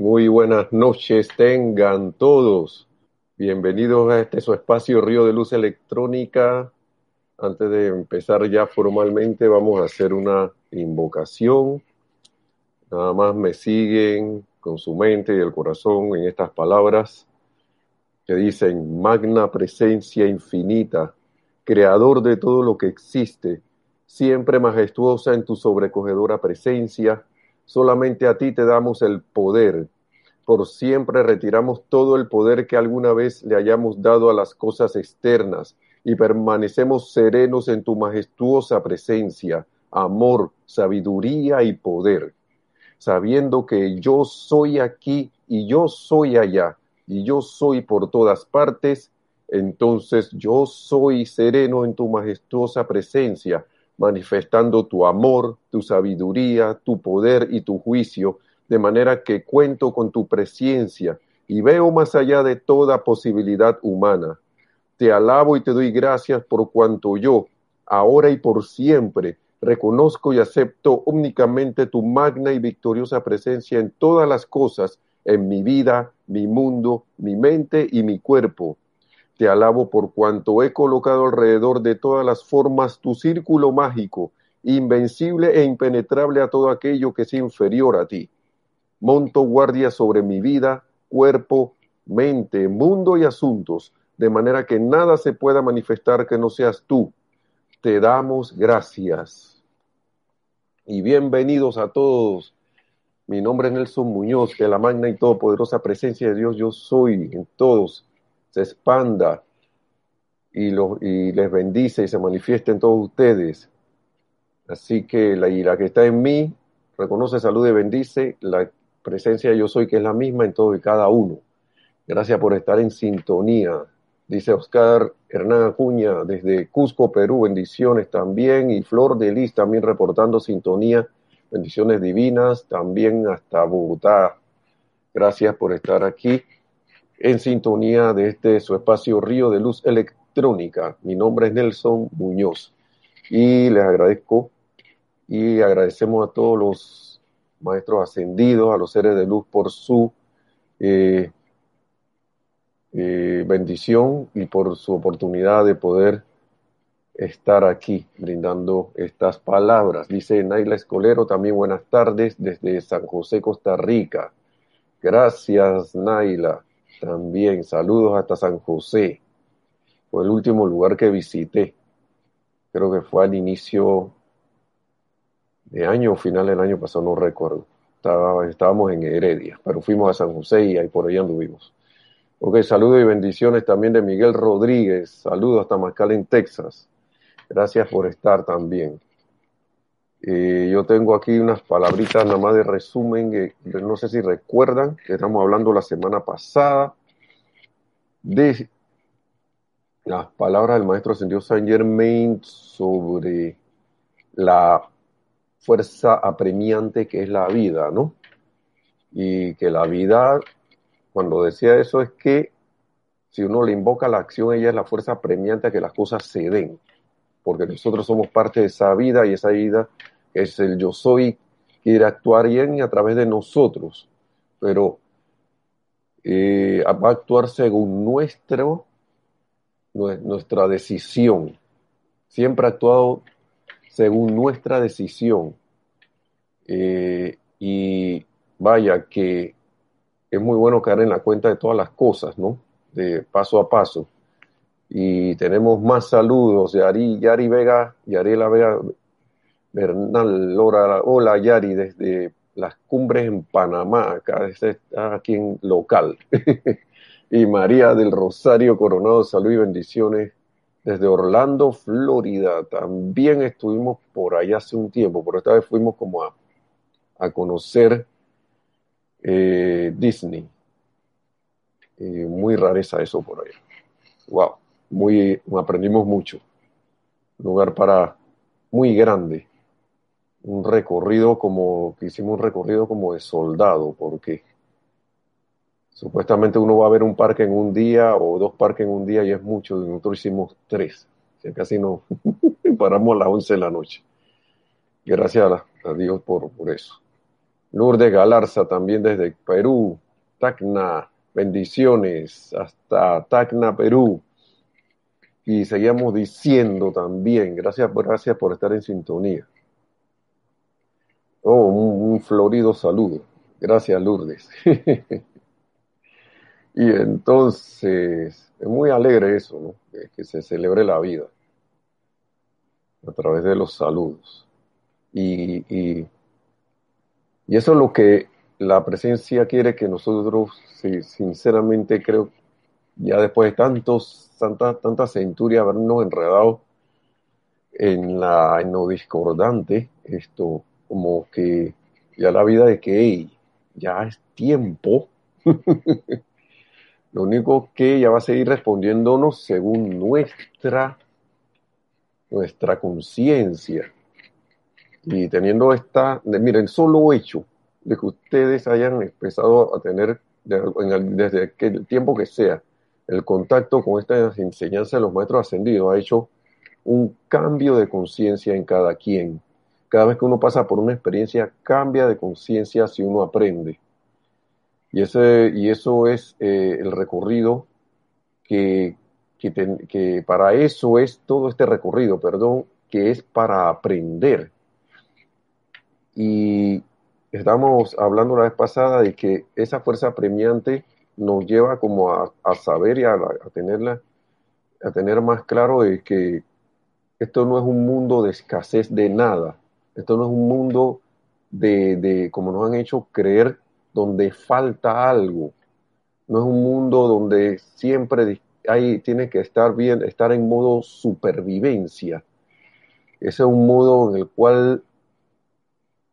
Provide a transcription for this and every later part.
Muy buenas noches tengan todos. Bienvenidos a este su espacio Río de Luz Electrónica. Antes de empezar ya formalmente vamos a hacer una invocación. Nada más me siguen con su mente y el corazón en estas palabras que dicen, magna presencia infinita, creador de todo lo que existe, siempre majestuosa en tu sobrecogedora presencia, solamente a ti te damos el poder. Por siempre retiramos todo el poder que alguna vez le hayamos dado a las cosas externas y permanecemos serenos en tu majestuosa presencia, amor, sabiduría y poder, sabiendo que yo soy aquí y yo soy allá y yo soy por todas partes, entonces yo soy sereno en tu majestuosa presencia, manifestando tu amor, tu sabiduría, tu poder y tu juicio, de manera que cuento con tu presencia y veo más allá de toda posibilidad humana. Te alabo y te doy gracias por cuanto yo, ahora y por siempre, reconozco y acepto únicamente tu magna y victoriosa presencia en todas las cosas, en mi vida, mi mundo, mi mente y mi cuerpo te alabo por cuanto he colocado alrededor de todas las formas tu círculo mágico, invencible e impenetrable a todo aquello que es inferior a ti. Monto guardia sobre mi vida, cuerpo, mente, mundo y asuntos, de manera que nada se pueda manifestar que no seas tú. Te damos gracias. Y bienvenidos a todos. Mi nombre es Nelson Muñoz, que la magna y todopoderosa presencia de Dios yo soy en todos se expanda y, y les bendice y se manifieste en todos ustedes. Así que la, y la que está en mí reconoce, salud y bendice la presencia yo soy que es la misma en todo y cada uno. Gracias por estar en sintonía. Dice Oscar Hernán Acuña desde Cusco, Perú, bendiciones también. Y Flor de Lis también reportando sintonía, bendiciones divinas también hasta Bogotá. Gracias por estar aquí en sintonía de este su espacio Río de Luz Electrónica. Mi nombre es Nelson Muñoz y les agradezco y agradecemos a todos los maestros ascendidos, a los seres de luz por su eh, eh, bendición y por su oportunidad de poder estar aquí brindando estas palabras. Dice Naila Escolero, también buenas tardes desde San José, Costa Rica. Gracias, Naila. También saludos hasta San José. Fue el último lugar que visité. Creo que fue al inicio de año o final del año pasado, no recuerdo. estábamos en Heredia, pero fuimos a San José y ahí por allá anduvimos. Ok, saludos y bendiciones también de Miguel Rodríguez. Saludos hasta McAllen, Texas. Gracias por estar también. Eh, yo tengo aquí unas palabritas nada más de resumen que no sé si recuerdan que estamos hablando la semana pasada de las palabras del maestro ascendido Saint Germain sobre la fuerza apremiante que es la vida, ¿no? Y que la vida, cuando decía eso, es que si uno le invoca la acción, ella es la fuerza apremiante a que las cosas se den porque nosotros somos parte de esa vida y esa vida es el yo soy, quiere actuar bien a través de nosotros, pero eh, va a actuar según nuestro, nuestra decisión. Siempre ha actuado según nuestra decisión. Eh, y vaya que es muy bueno caer en la cuenta de todas las cosas, ¿no? De paso a paso. Y tenemos más saludos de Ari, Yari Vega, Ariela Vega, Bernal Lora, hola Yari, desde las cumbres en Panamá, acá está aquí en local. y María del Rosario Coronado, salud y bendiciones desde Orlando, Florida. También estuvimos por allá hace un tiempo, pero esta vez fuimos como a, a conocer eh, Disney. muy rareza eso por allá. Wow muy, aprendimos mucho. lugar para muy grande. Un recorrido como, que hicimos un recorrido como de soldado, porque supuestamente uno va a ver un parque en un día o dos parques en un día y es mucho, nosotros hicimos tres. O casi no paramos a las 11 de la noche. Gracias a, Dios por, por eso. Lourdes Galarza también desde Perú. Tacna, bendiciones hasta Tacna, Perú. Y seguíamos diciendo también, gracias, gracias por estar en sintonía. Oh, un, florido saludo. Gracias, Lourdes. y entonces, es muy alegre eso, ¿no? Que, que se celebre la vida a través de los saludos. Y, y, y, eso es lo que la presencia quiere que nosotros, sí, sinceramente creo, ya después de tantos, tanta, tanta centuria habernos enredado en, la, en lo discordante, esto como que ya la vida de que ya es tiempo. lo único que ya va a seguir respondiéndonos según nuestra nuestra conciencia. Y teniendo esta, miren, solo hecho de que ustedes hayan empezado a tener, desde el tiempo que sea, el contacto con esta enseñanza de los maestros ascendidos, ha hecho un cambio de conciencia en cada quien. Cada vez que uno pasa por una experiencia, cambia de conciencia si uno aprende. Y, ese, y eso es eh, el recorrido que, que, que para eso es todo este recorrido, perdón, que es para aprender. Y estamos hablando la vez pasada de que esa fuerza premiante nos lleva como a, a saber y a, a, tenerla, a tener más claro de que esto no es un mundo de escasez de nada, esto no es un mundo de, de como nos han hecho creer, donde falta algo, no es un mundo donde siempre ahí tiene que estar bien, estar en modo supervivencia. Ese es un modo en el cual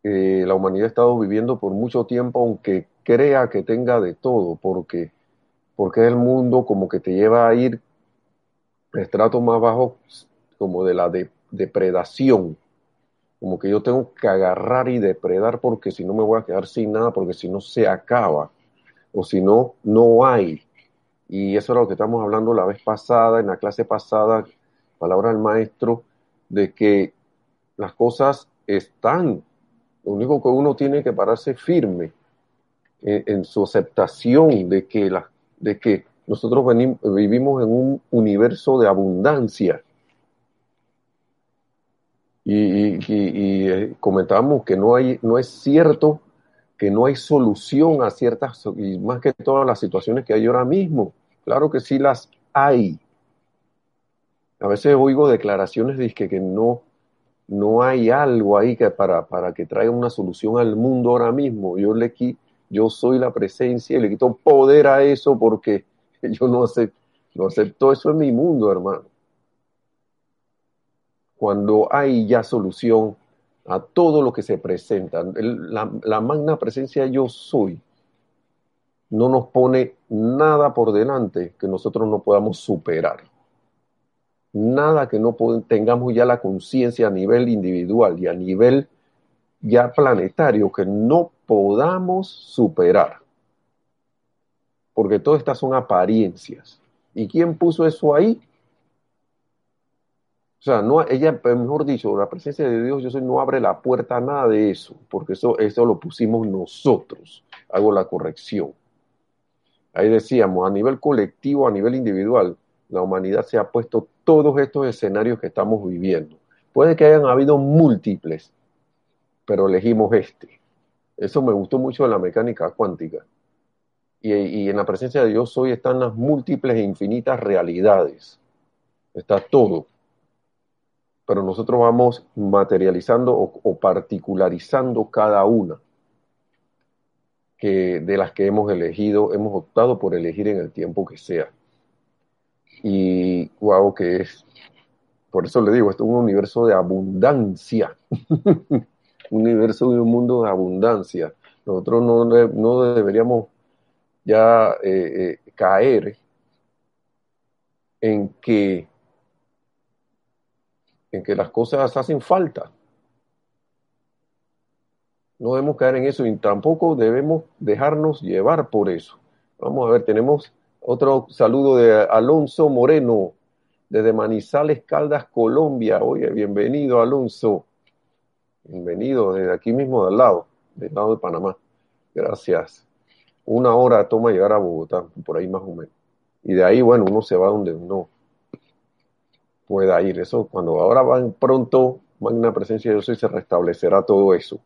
eh, la humanidad ha estado viviendo por mucho tiempo, aunque crea que tenga de todo, porque, porque es el mundo como que te lleva a ir estrato más bajo, como de la de, depredación. Como que yo tengo que agarrar y depredar porque si no me voy a quedar sin nada, porque si no se acaba, o si no, no hay. Y eso era lo que estamos hablando la vez pasada, en la clase pasada, palabra del maestro, de que las cosas están. Lo único que uno tiene que pararse firme en, en su aceptación de que, de que nosotros venimos, vivimos en un universo de abundancia. Y, y, y comentábamos que no, hay, no es cierto que no hay solución a ciertas, y más que todas las situaciones que hay ahora mismo. Claro que sí las hay. A veces oigo declaraciones de que, que no, no hay algo ahí que para, para que traiga una solución al mundo ahora mismo. Yo le yo soy la presencia y le quito poder a eso porque yo no no acepto eso en mi mundo, hermano. Cuando hay ya solución a todo lo que se presenta. La, magna presencia yo soy no nos pone nada por delante que nosotros no podamos superar. Nada que no tengamos ya la conciencia a nivel individual y a nivel ya planetario que no podamos superar. Porque todas estas son apariencias. ¿Y quién puso eso ahí? O sea, no, ella, mejor dicho, la presencia de Dios, yo soy, no abre la puerta a nada de eso, porque eso, eso lo pusimos nosotros. Hago la corrección. Ahí decíamos, a nivel colectivo, a nivel individual, la humanidad se ha puesto todos estos escenarios que estamos viviendo. Puede que hayan habido múltiples, pero elegimos este. Eso me gustó mucho de la mecánica cuántica. Y, y en la presencia de Dios hoy están las múltiples e infinitas realidades. Está todo pero nosotros vamos materializando o, particularizando cada una que de las que hemos elegido, hemos optado por elegir en el tiempo que sea. Y wow, que es, por eso le digo, esto es un universo de abundancia, un universo de un mundo de abundancia. Nosotros no, no deberíamos ya eh, eh, caer en que en que las cosas hacen falta. No debemos caer en eso y tampoco debemos dejarnos llevar por eso. Vamos a ver, tenemos otro saludo de Alonso Moreno, desde Manizales, Caldas, Colombia. Oye, bienvenido, Alonso. Bienvenido desde aquí mismo de al lado. del lado de Panamá. Gracias. Una hora toma llegar a Bogotá, por ahí más o menos. Y de ahí, bueno, uno se va donde uno pueda ir. Eso, cuando ahora van pronto, una presencia de Dios y se restablecerá todo eso.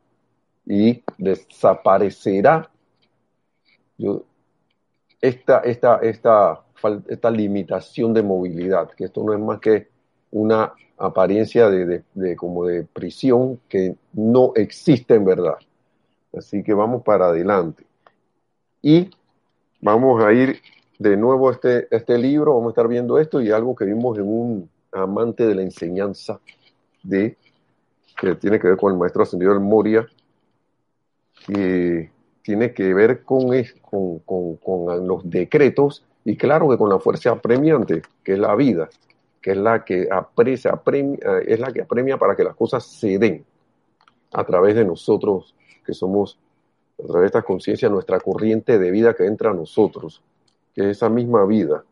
Y desaparecerá esta, esta, esta, esta limitación de movilidad, que esto no es más que una apariencia de, de, como de prisión que no existe en verdad. Así que vamos para adelante. Y vamos a ir de nuevo este, este libro, vamos a estar viendo esto y algo que vimos en un amante de la enseñanza de que tiene que ver con el maestro ascendido del Moria, que tiene que ver con, con, con, con los decretos y claro que con la fuerza apremiante, que es la vida, que es la que aprecia, apremia, es la que apremia para que las cosas se den a través de nosotros, que somos, a través de esta conciencia, nuestra corriente de vida que entra a nosotros, que es esa misma vida.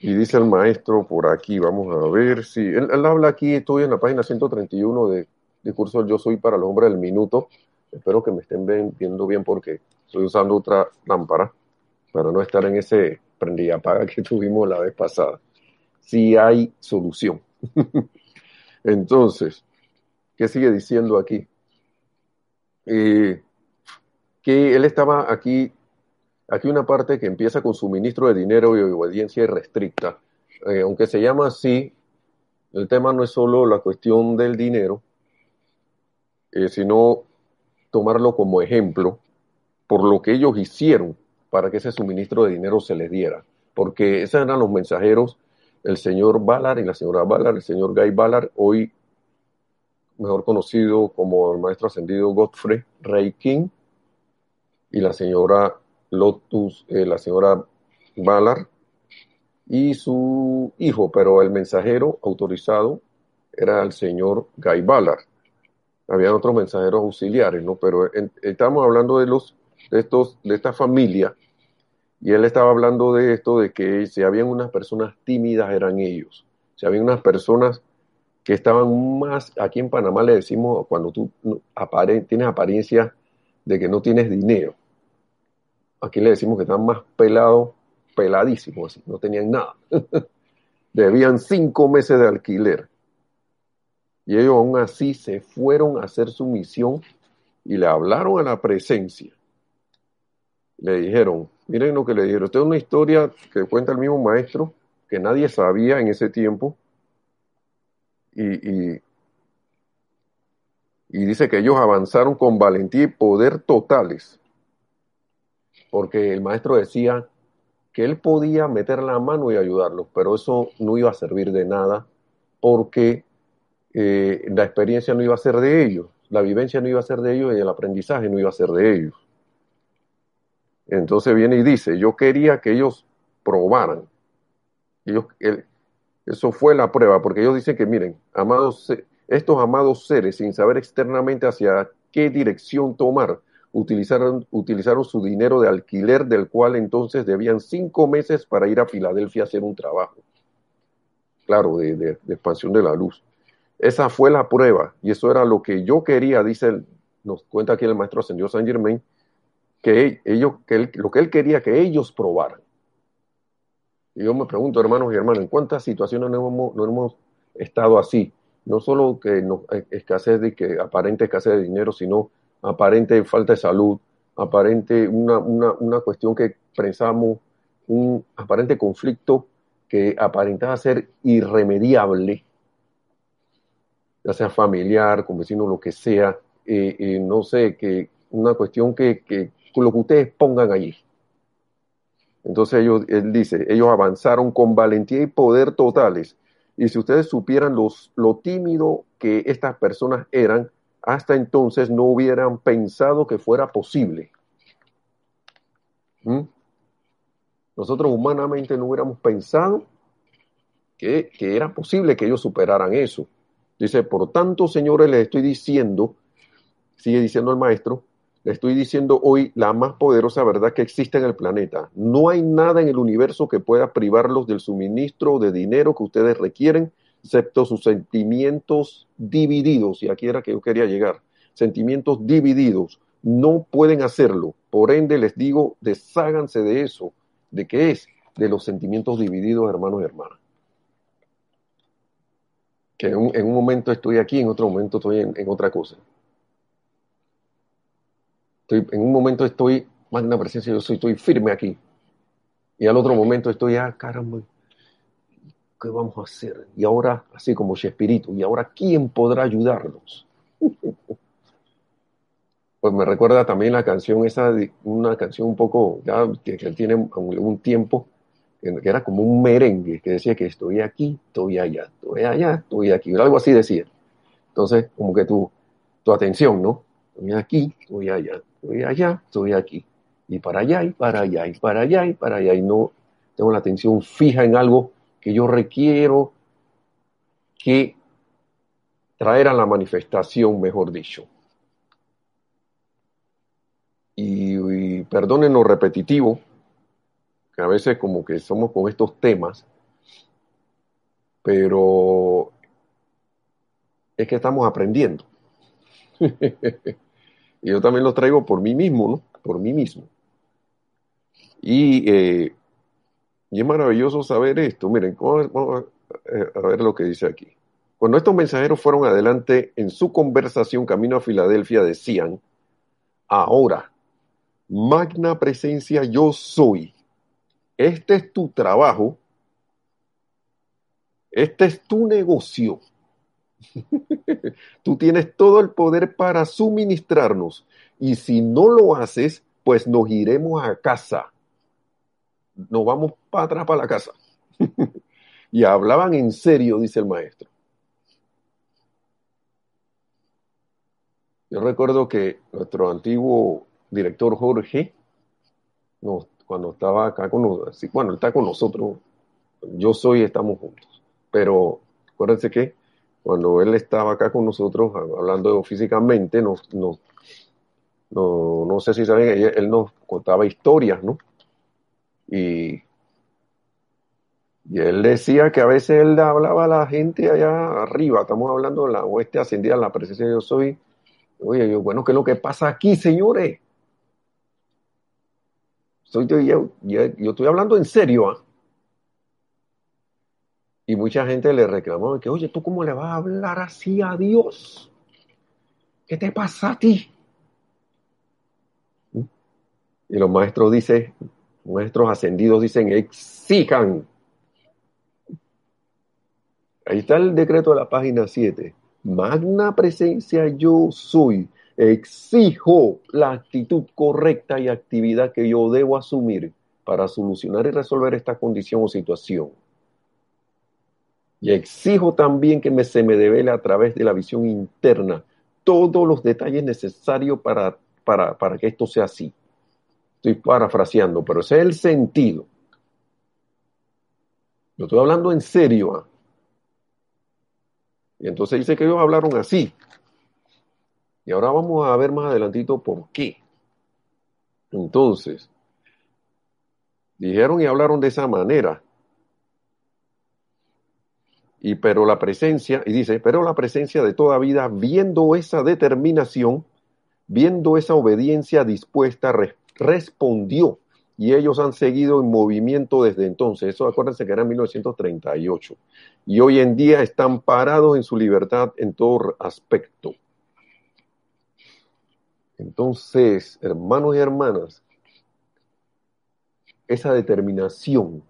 Y dice el maestro por aquí, vamos a ver si, él, habla aquí, estoy en la página 131 de Discurso Yo Soy para el Hombre del Minuto, espero que me estén viendo bien porque estoy usando otra lámpara para no estar en ese prendilla apaga que tuvimos la vez pasada. Si hay solución. Entonces, ¿qué sigue diciendo aquí? Eh, que él estaba aquí Aquí una parte que empieza con suministro de dinero y obediencia irrestricta. Eh, aunque se llama así, el tema no es solo la cuestión del dinero, eh, sino tomarlo como ejemplo por lo que ellos hicieron para que ese suministro de dinero se les diera. Porque esos eran los mensajeros, el señor Ballard y la señora Ballard, el señor Guy Ballard, hoy mejor conocido como el maestro ascendido Godfrey Ray y la señora Lotus, eh, la señora Ballard y su hijo, pero el mensajero autorizado era el señor Guy Ballard. Habían otros mensajeros auxiliares, ¿no? Pero estamos hablando de los de estos de esta familia y él estaba hablando de esto de que si habían unas personas tímidas eran ellos. Si habían unas personas que estaban más aquí en Panamá le decimos cuando tú tienes apariencia de que no tienes dinero aquí le decimos que están más pelados, peladísimos, así, no tenían nada. Debían cinco meses de alquiler. Y ellos aún así se fueron a hacer su misión y le hablaron a la presencia. Le dijeron, miren lo que le dijeron, esta es una historia que cuenta el mismo maestro, que nadie sabía en ese tiempo. Y, y, y dice que ellos avanzaron con valentía y poder totales porque el maestro decía que él podía meter la mano y ayudarlos, pero eso no iba a servir de nada porque eh, la experiencia no iba a ser de ellos, la vivencia no iba a ser de ellos y el aprendizaje no iba a ser de ellos. Entonces viene y dice, yo quería que ellos probaran. Eso fue la prueba, porque ellos dicen que, miren, amados, estos amados seres, sin saber externamente hacia qué dirección tomar, utilizaron, utilizaron su dinero de alquiler, del cual entonces debían cinco meses para ir a Filadelfia a hacer un trabajo. Claro, de, expansión de la luz. Esa fue la prueba, y eso era lo que yo quería, dice, nos cuenta aquí el maestro ascendió Saint Germain, que ellos, que lo que él quería que ellos probaran. Y yo me pregunto, hermanos y hermanas, ¿en cuántas situaciones no hemos, no hemos estado así? No solo que no, eh, escasez de que aparente escasez de dinero, sino aparente falta de salud, aparente una, una, una cuestión que pensamos, un aparente conflicto que aparentaba ser irremediable, ya sea familiar, con vecinos, lo que sea, eh, eh, no sé, que una cuestión que, que lo que ustedes pongan allí. Entonces ellos, él dice, ellos avanzaron con valentía y poder totales. Y si ustedes supieran los, lo tímido que estas personas eran, hasta entonces no hubieran pensado que fuera posible. ¿Mm? Nosotros humanamente no hubiéramos pensado que, que, era posible que ellos superaran eso. Dice, por tanto, señores, les estoy diciendo, sigue diciendo el maestro, les estoy diciendo hoy la más poderosa verdad que existe en el planeta. No hay nada en el universo que pueda privarlos del suministro de dinero que ustedes requieren excepto sus sentimientos divididos, y aquí era que yo quería llegar, sentimientos divididos. No pueden hacerlo. Por ende, les digo, desháganse de eso. ¿De qué es? De los sentimientos divididos, hermanos y hermanas. Que en un, momento estoy aquí, en otro momento estoy en, otra cosa. Estoy, en un momento estoy, magna presencia, yo estoy firme aquí. Y al otro momento estoy, ah, caramba, ¿qué vamos a hacer? Y ahora, así como espíritu, ¿y ahora quién podrá ayudarnos? pues me recuerda también la canción esa, una canción un poco, ya que, tiene un tiempo, que, era como un merengue, que decía que estoy aquí, estoy allá, estoy allá, estoy aquí, algo así decía. Entonces, como que tu, tu atención, ¿no? Estoy aquí, estoy allá, estoy allá, estoy aquí. Y para allá, y para allá, y para allá, y para allá, y no tengo la atención fija en algo que yo requiero que traer a la manifestación, mejor dicho. Y, perdonen lo repetitivo, que a veces como que somos con estos temas, pero es que estamos aprendiendo. y yo también lo traigo por mí mismo, ¿no? Por mí mismo. Y eh, y es maravilloso saber esto. Miren, vamos a ver lo que dice aquí. Cuando estos mensajeros fueron adelante en su conversación camino a Filadelfia, decían, ahora, magna presencia yo soy. Este es tu trabajo. Este es tu negocio. Tú tienes todo el poder para suministrarnos. Y si no lo haces, pues nos iremos a casa nos vamos para atrás para la casa. y hablaban en serio, dice el maestro. Yo recuerdo que nuestro antiguo director Jorge, cuando estaba acá con nosotros, bueno, está con nosotros, yo soy, estamos juntos, pero acuérdense que cuando él estaba acá con nosotros, hablando físicamente, no, no sé si saben, él nos contaba historias, ¿no? Y, y él decía que a veces él hablaba a la gente allá arriba, estamos hablando de la oeste ascendida, la presencia de yo soy. Oye, yo, bueno, ¿qué es lo que pasa aquí, señores? Soy, yo, yo, estoy hablando en serio. ¿ah? Y mucha gente le reclamaba que, oye, ¿tú cómo le vas a hablar así a Dios? ¿Qué te pasa a ti? Y los maestros dicen, Nuestros ascendidos dicen exijan. Ahí está el decreto de la página 7. Magna presencia yo soy. Exijo la actitud correcta y actividad que yo debo asumir para solucionar y resolver esta condición o situación. Y exijo también que me, se me devele a través de la visión interna todos los detalles necesarios para, para, para que esto sea así. Estoy parafraseando, pero ese es el sentido. Yo estoy hablando en serio. ¿ah? Y entonces dice que ellos hablaron así. Y ahora vamos a ver más adelantito por qué. Entonces, dijeron y hablaron de esa manera. Y pero la presencia, y dice, pero la presencia de toda vida, viendo esa determinación, viendo esa obediencia dispuesta, respondió y ellos han seguido en movimiento desde entonces. Eso acuérdense que era en 1938. Y hoy en día están parados en su libertad en todo aspecto. Entonces, hermanos y hermanas, esa determinación,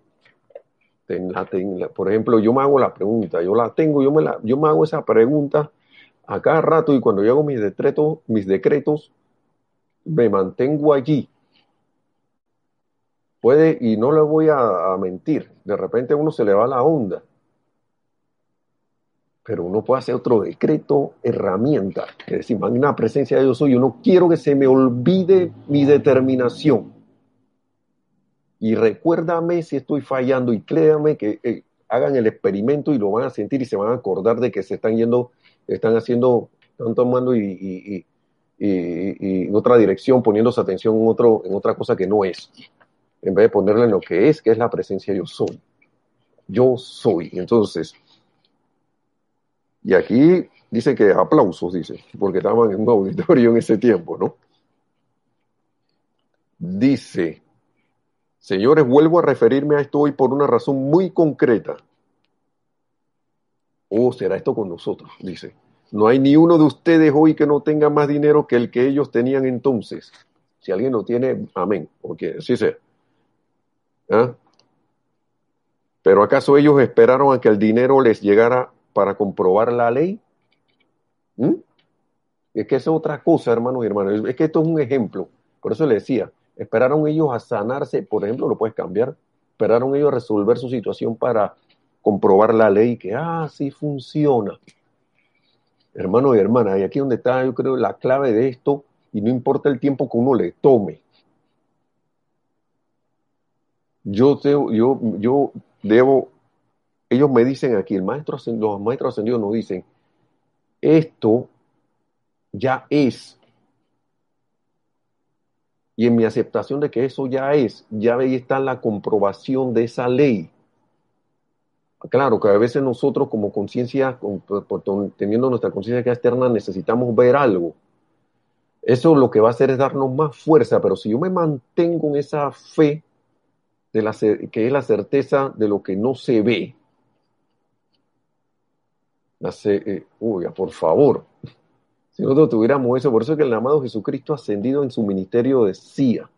por ejemplo, yo me hago la pregunta, yo la tengo, yo me, la, yo me hago esa pregunta a cada rato y cuando yo hago mis decretos, mis decretos, me mantengo allí puede, y no le voy a, mentir, de repente uno se le va la onda, pero uno puede hacer otro decreto, herramienta, que decir, magna presencia de Dios soy, yo no quiero que se me olvide mi determinación. Y recuérdame si estoy fallando y créame que eh, hagan el experimento y lo van a sentir y se van a acordar de que se están yendo, están haciendo, están tomando y, y, y, en otra dirección, poniéndose atención en, otro, en otra cosa que no es en vez de ponerle en lo que es, que es la presencia yo soy. Yo soy. Entonces, Y aquí dice que aplausos, dice, porque estaban en un auditorio en ese tiempo, ¿no? Dice, señores, vuelvo a referirme a esto hoy por una razón muy concreta. Oh, será esto con nosotros, dice. No hay ni uno de ustedes hoy que no tenga más dinero que el que ellos tenían entonces. Si alguien lo tiene, amén, porque así sea. ¿Ah? Pero ¿acaso ellos esperaron a que el dinero les llegara para comprobar la ley? ¿Mm? Es que es otra cosa, hermanos y hermanas. Es que esto es un ejemplo. Por eso le decía, esperaron ellos a sanarse, por ejemplo, lo puedes cambiar. Esperaron ellos a resolver su situación para comprobar la ley, que, ah, funciona. Hermanos y hermanas, y aquí donde está, yo creo, la clave de esto, y no importa el tiempo que uno le tome. Yo, yo, yo debo, ellos me dicen aquí, el maestro, los maestros ascendidos nos dicen, esto ya es. Y en mi aceptación de que eso ya es, ya ahí está la comprobación de esa ley. Claro que a veces nosotros como conciencia, teniendo nuestra conciencia externa, necesitamos ver algo. Eso lo que va a hacer es darnos más fuerza, pero si yo me mantengo en esa fe, de la, que es la certeza de lo que no se ve, la eh, por favor, si nosotros tuviéramos eso, por eso es que el amado Jesucristo ascendido en su ministerio decía,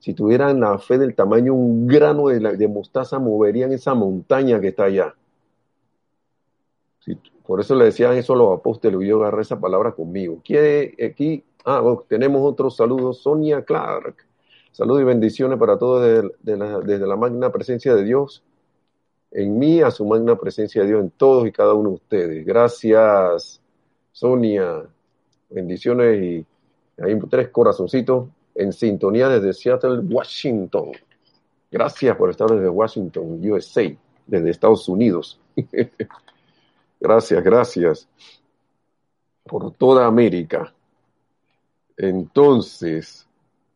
si tuvieran la fe del tamaño un grano de, mostaza, moverían esa montaña que está allá. por eso le decían eso a los apóstoles, yo agarré esa palabra conmigo. ¿Quiere aquí? Ah, tenemos otro saludo, Sonia Clark. Saludos y bendiciones para todos desde, la, magna presencia de Dios en mí, a su magna presencia de Dios en todos y cada uno de ustedes. Gracias, Sonia. Bendiciones y hay tres corazoncitos en sintonía desde Seattle, Washington. Gracias por estar desde Washington, USA, desde Estados Unidos. gracias, gracias por toda América. Entonces,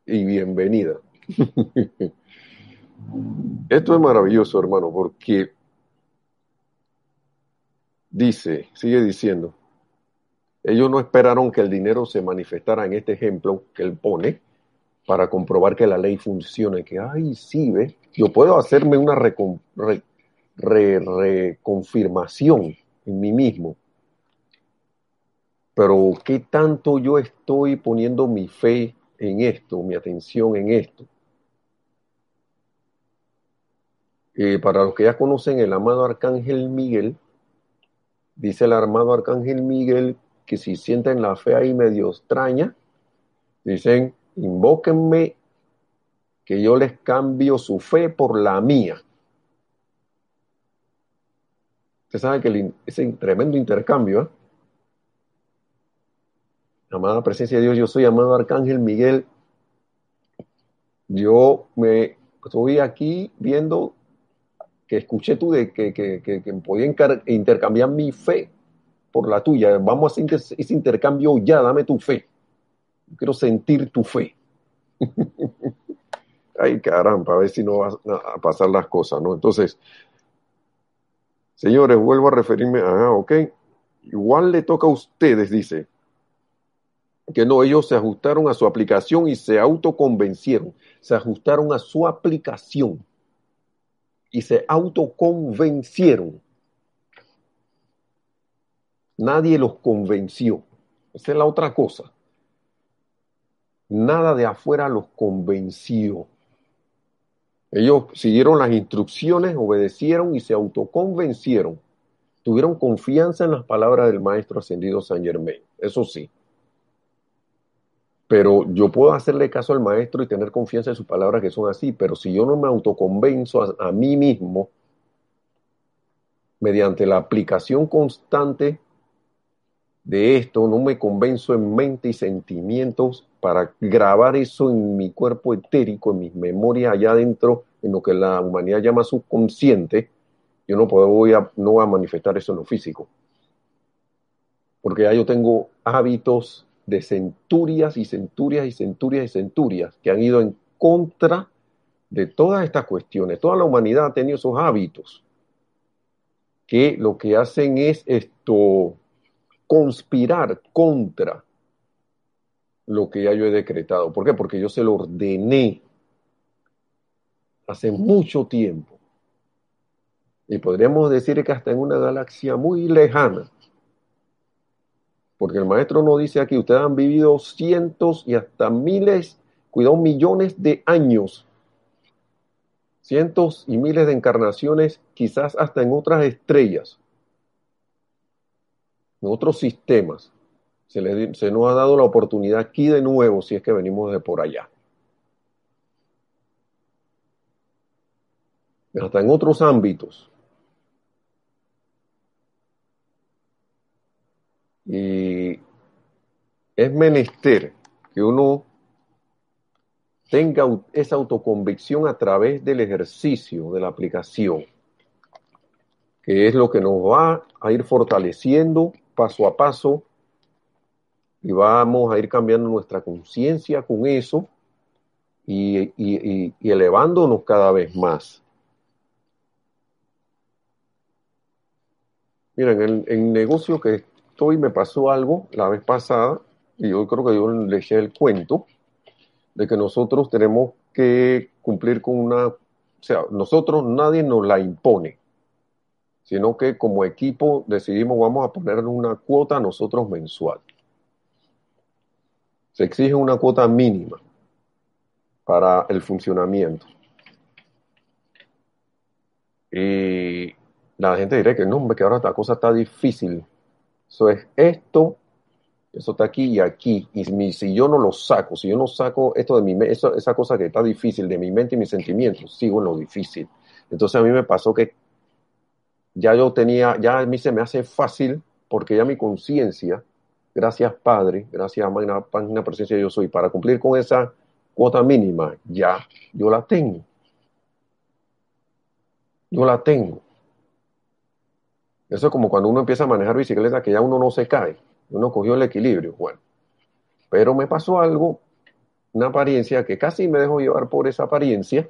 y bienvenida. Esto es maravilloso, hermano, porque dice, sigue diciendo, ellos no esperaron que el dinero se manifestara en este ejemplo que él pone para comprobar que la ley funcione, que, ay, sí, ve, yo puedo hacerme una reconfirmación en mí mismo. Pero ¿qué tanto yo estoy poniendo mi fe en esto, mi atención en esto? Eh, para los que ya conocen el amado Arcángel Miguel, dice el amado Arcángel Miguel que si sienten la fe ahí medio extraña, dicen, invóquenme que yo les cambio su fe por la mía. Usted sabe que ese tremendo intercambio, ¿eh? Amada presencia de Dios, yo soy amado Arcángel Miguel. Yo me estoy aquí viendo que escuché tú de que, que, que, que podía intercambiar mi fe por la tuya. Vamos a hacer ese intercambio ya, dame tu fe. quiero sentir tu fe. Ay, caramba, a ver si no van a pasar las cosas, ¿no? Entonces, señores, vuelvo a referirme, ah, ok, igual le toca a ustedes, dice, que no, ellos se ajustaron a su aplicación y se autoconvencieron, se ajustaron a su aplicación y se autoconvencieron. Nadie los convenció. Esa es la otra cosa. Nada de afuera los convenció. Ellos siguieron las instrucciones, obedecieron y se autoconvencieron. Tuvieron confianza en las palabras del Maestro Ascendido San Germain. Eso sí. Pero yo puedo hacerle caso al maestro y tener confianza en sus palabras que son así, pero si yo no me autoconvenzo a, mí mismo, mediante la aplicación constante de esto, no me convenzo en mente y sentimientos para grabar eso en mi cuerpo etérico, en mis memorias allá adentro, en lo que la humanidad llama subconsciente, yo no puedo, no voy a manifestar eso en lo físico. Porque ya yo tengo hábitos de centurias y centurias y centurias y centurias que han ido en contra de todas estas cuestiones. Toda la humanidad ha tenido esos hábitos que lo que hacen es esto conspirar contra lo que ya yo he decretado. ¿Por qué? Porque yo se lo ordené hace mucho tiempo. Y podríamos decir que hasta en una galaxia muy lejana. Porque el maestro nos dice aquí, ustedes han vivido cientos y hasta miles, cuidado, millones de años. Cientos y miles de encarnaciones, quizás hasta en otras estrellas, en otros sistemas. Se, se nos ha dado la oportunidad aquí de nuevo, si es que venimos de por allá. Hasta en otros ámbitos. Y es menester que uno tenga esa autoconvicción a través del ejercicio, de la aplicación, que es lo que nos va a ir fortaleciendo paso a paso y vamos a ir cambiando nuestra conciencia con eso y, elevándonos cada vez más. Miren, en el negocio que estoy me pasó algo la vez pasada, y yo creo que yo le eché el cuento, de que nosotros tenemos que cumplir con una, o sea, nosotros nadie nos la impone, sino que como equipo decidimos vamos a poner una cuota a nosotros mensual se exige una cuota mínima para el funcionamiento. Y la gente dirá que no, que ahora esta cosa está difícil. Eso es esto, eso está aquí y aquí. Y si yo no lo saco, si yo no saco esto de mi mente, esa cosa que está difícil de mi mente y mis sentimientos, sigo en lo difícil. Entonces a mí me pasó que ya yo tenía, ya a mí se me hace fácil porque ya mi conciencia Gracias, Padre. Gracias, Magna, Magna Presencia Yo Soy. Para cumplir con esa cuota mínima, ya yo la tengo. Yo la tengo. Eso es como cuando uno empieza a manejar bicicleta, que ya uno no se cae. Uno cogió el equilibrio. Bueno, pero me pasó algo, una apariencia que casi me dejó llevar por esa apariencia.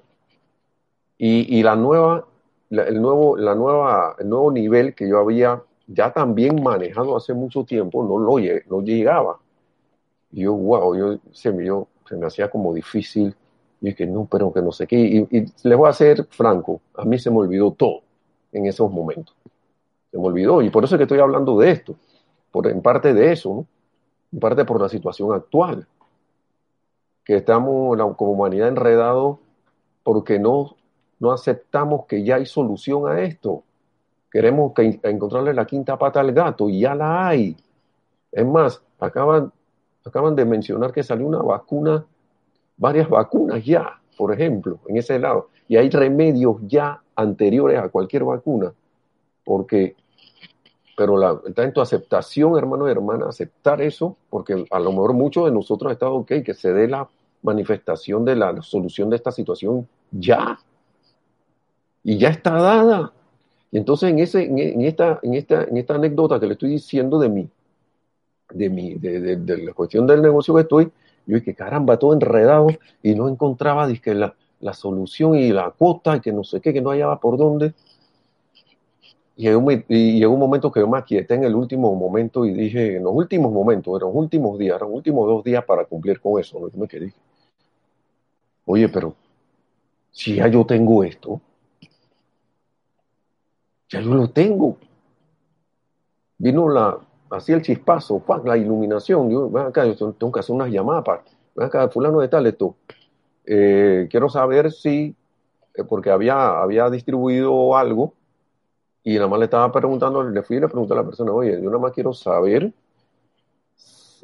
Y, la nueva, el nuevo, la nueva, el nuevo nivel que yo había ya también manejado hace mucho tiempo, no, lo, no llegaba. Y yo, wow, yo, se, me, yo, se me hacía como difícil. Y dije, no, pero que no sé qué. Y, y les voy a ser franco, a mí se me olvidó todo en esos momentos. Se me olvidó. Y por eso es que estoy hablando de esto. En parte de eso. En parte por la situación actual. Que estamos como humanidad enredados porque no, no aceptamos que ya hay solución a esto. Queremos que, encontrarle la quinta pata al gato y ya la hay. Es más, acaban, acaban de mencionar que salió una vacuna, varias vacunas ya, por ejemplo, en ese lado. Y hay remedios ya anteriores a cualquier vacuna. Porque, pero la, está en tu aceptación, hermano y hermana, aceptar eso, porque a lo mejor muchos de nosotros han estado ok, que se dé la manifestación de la solución de esta situación ya. Y ya está dada. Y entonces en, ese, en, esta, en, esta, en esta anécdota que le estoy diciendo de mí, de, mi, de, de, la cuestión del negocio que estoy, yo dije, caramba, todo enredado y no encontraba dizque, la, la solución y la cuota y que no sé qué, que no hallaba por dónde. Y llegó, y llegó un momento que yo me aquieté en el último momento y dije, en los últimos momentos, eran los últimos días, eran los últimos dos días para cumplir con eso. ¿no? Yo me quedé, oye, pero si ya yo tengo esto, ya yo lo tengo. Vino la, así el chispazo, la iluminación. Yo, ven acá, yo tengo que hacer unas llamadas para, ven acá, fulano de tal, esto. Eh, quiero saber si, eh, porque había, había distribuido algo y nada más le estaba preguntando, le fui y le pregunté a la persona, oye, yo nada más quiero saber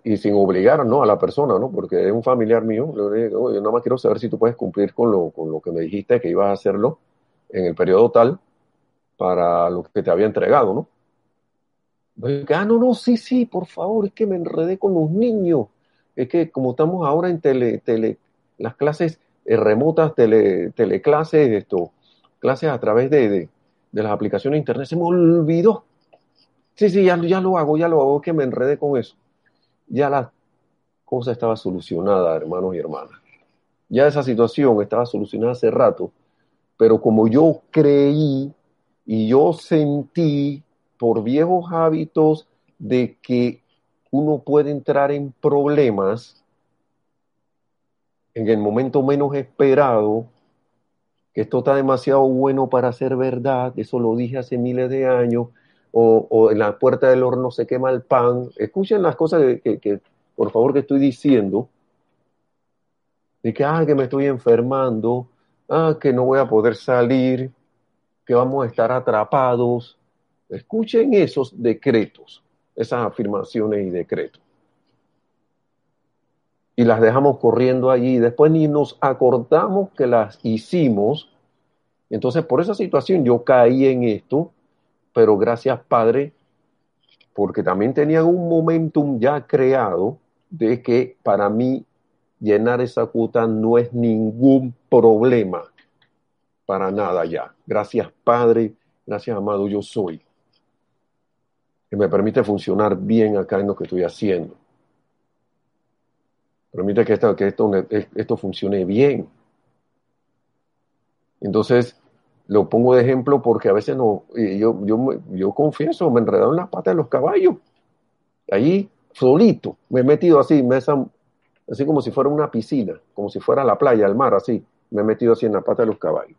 y sin obligar ¿no? a la persona, ¿no? porque es un familiar mío, le dije, oye, yo nada más quiero saber si tú puedes cumplir con lo, con lo que me dijiste que ibas a hacerlo en el periodo tal para lo que te había entregado, ¿no? Ah, no, no, sí, sí, por favor, es que me enredé con los niños. Es que como estamos ahora en tele, tele las clases eh, remotas, tele, teleclases, esto, clases a través de, de, las aplicaciones de internet, se me olvidó. Sí, sí, ya, ya lo hago, ya lo hago, que me enredé con eso. Ya la cosa estaba solucionada, hermanos y hermanas. Ya esa situación estaba solucionada hace rato, pero como yo creí y yo sentí por viejos hábitos de que uno puede entrar en problemas en el momento menos esperado, esto está demasiado bueno para ser verdad, eso lo dije hace miles de años, o, en la puerta del horno se quema el pan. Escuchen las cosas que, por favor, que estoy diciendo, de que, ah, que me estoy enfermando, ah, que no voy a poder salir, que vamos a estar atrapados. Escuchen esos decretos, esas afirmaciones y decretos y las dejamos corriendo allí. Después ni nos acordamos que las hicimos. Entonces, por esa situación yo caí en esto, pero gracias Padre, porque también tenía un momentum ya creado de que para mí llenar esa cuota no es ningún problema, para nada ya. Gracias Padre, gracias amado yo soy, que me permite funcionar bien acá en lo que estoy haciendo. Permite que esto, que esto, esto funcione bien. Entonces, lo pongo de ejemplo porque a veces no, yo, yo, yo confieso, me he enredado en las patas de los caballos. Ahí, solito, me he metido así, me así como si fuera una piscina, como si fuera la playa, el mar, así. Me he metido así en la pata de los caballos.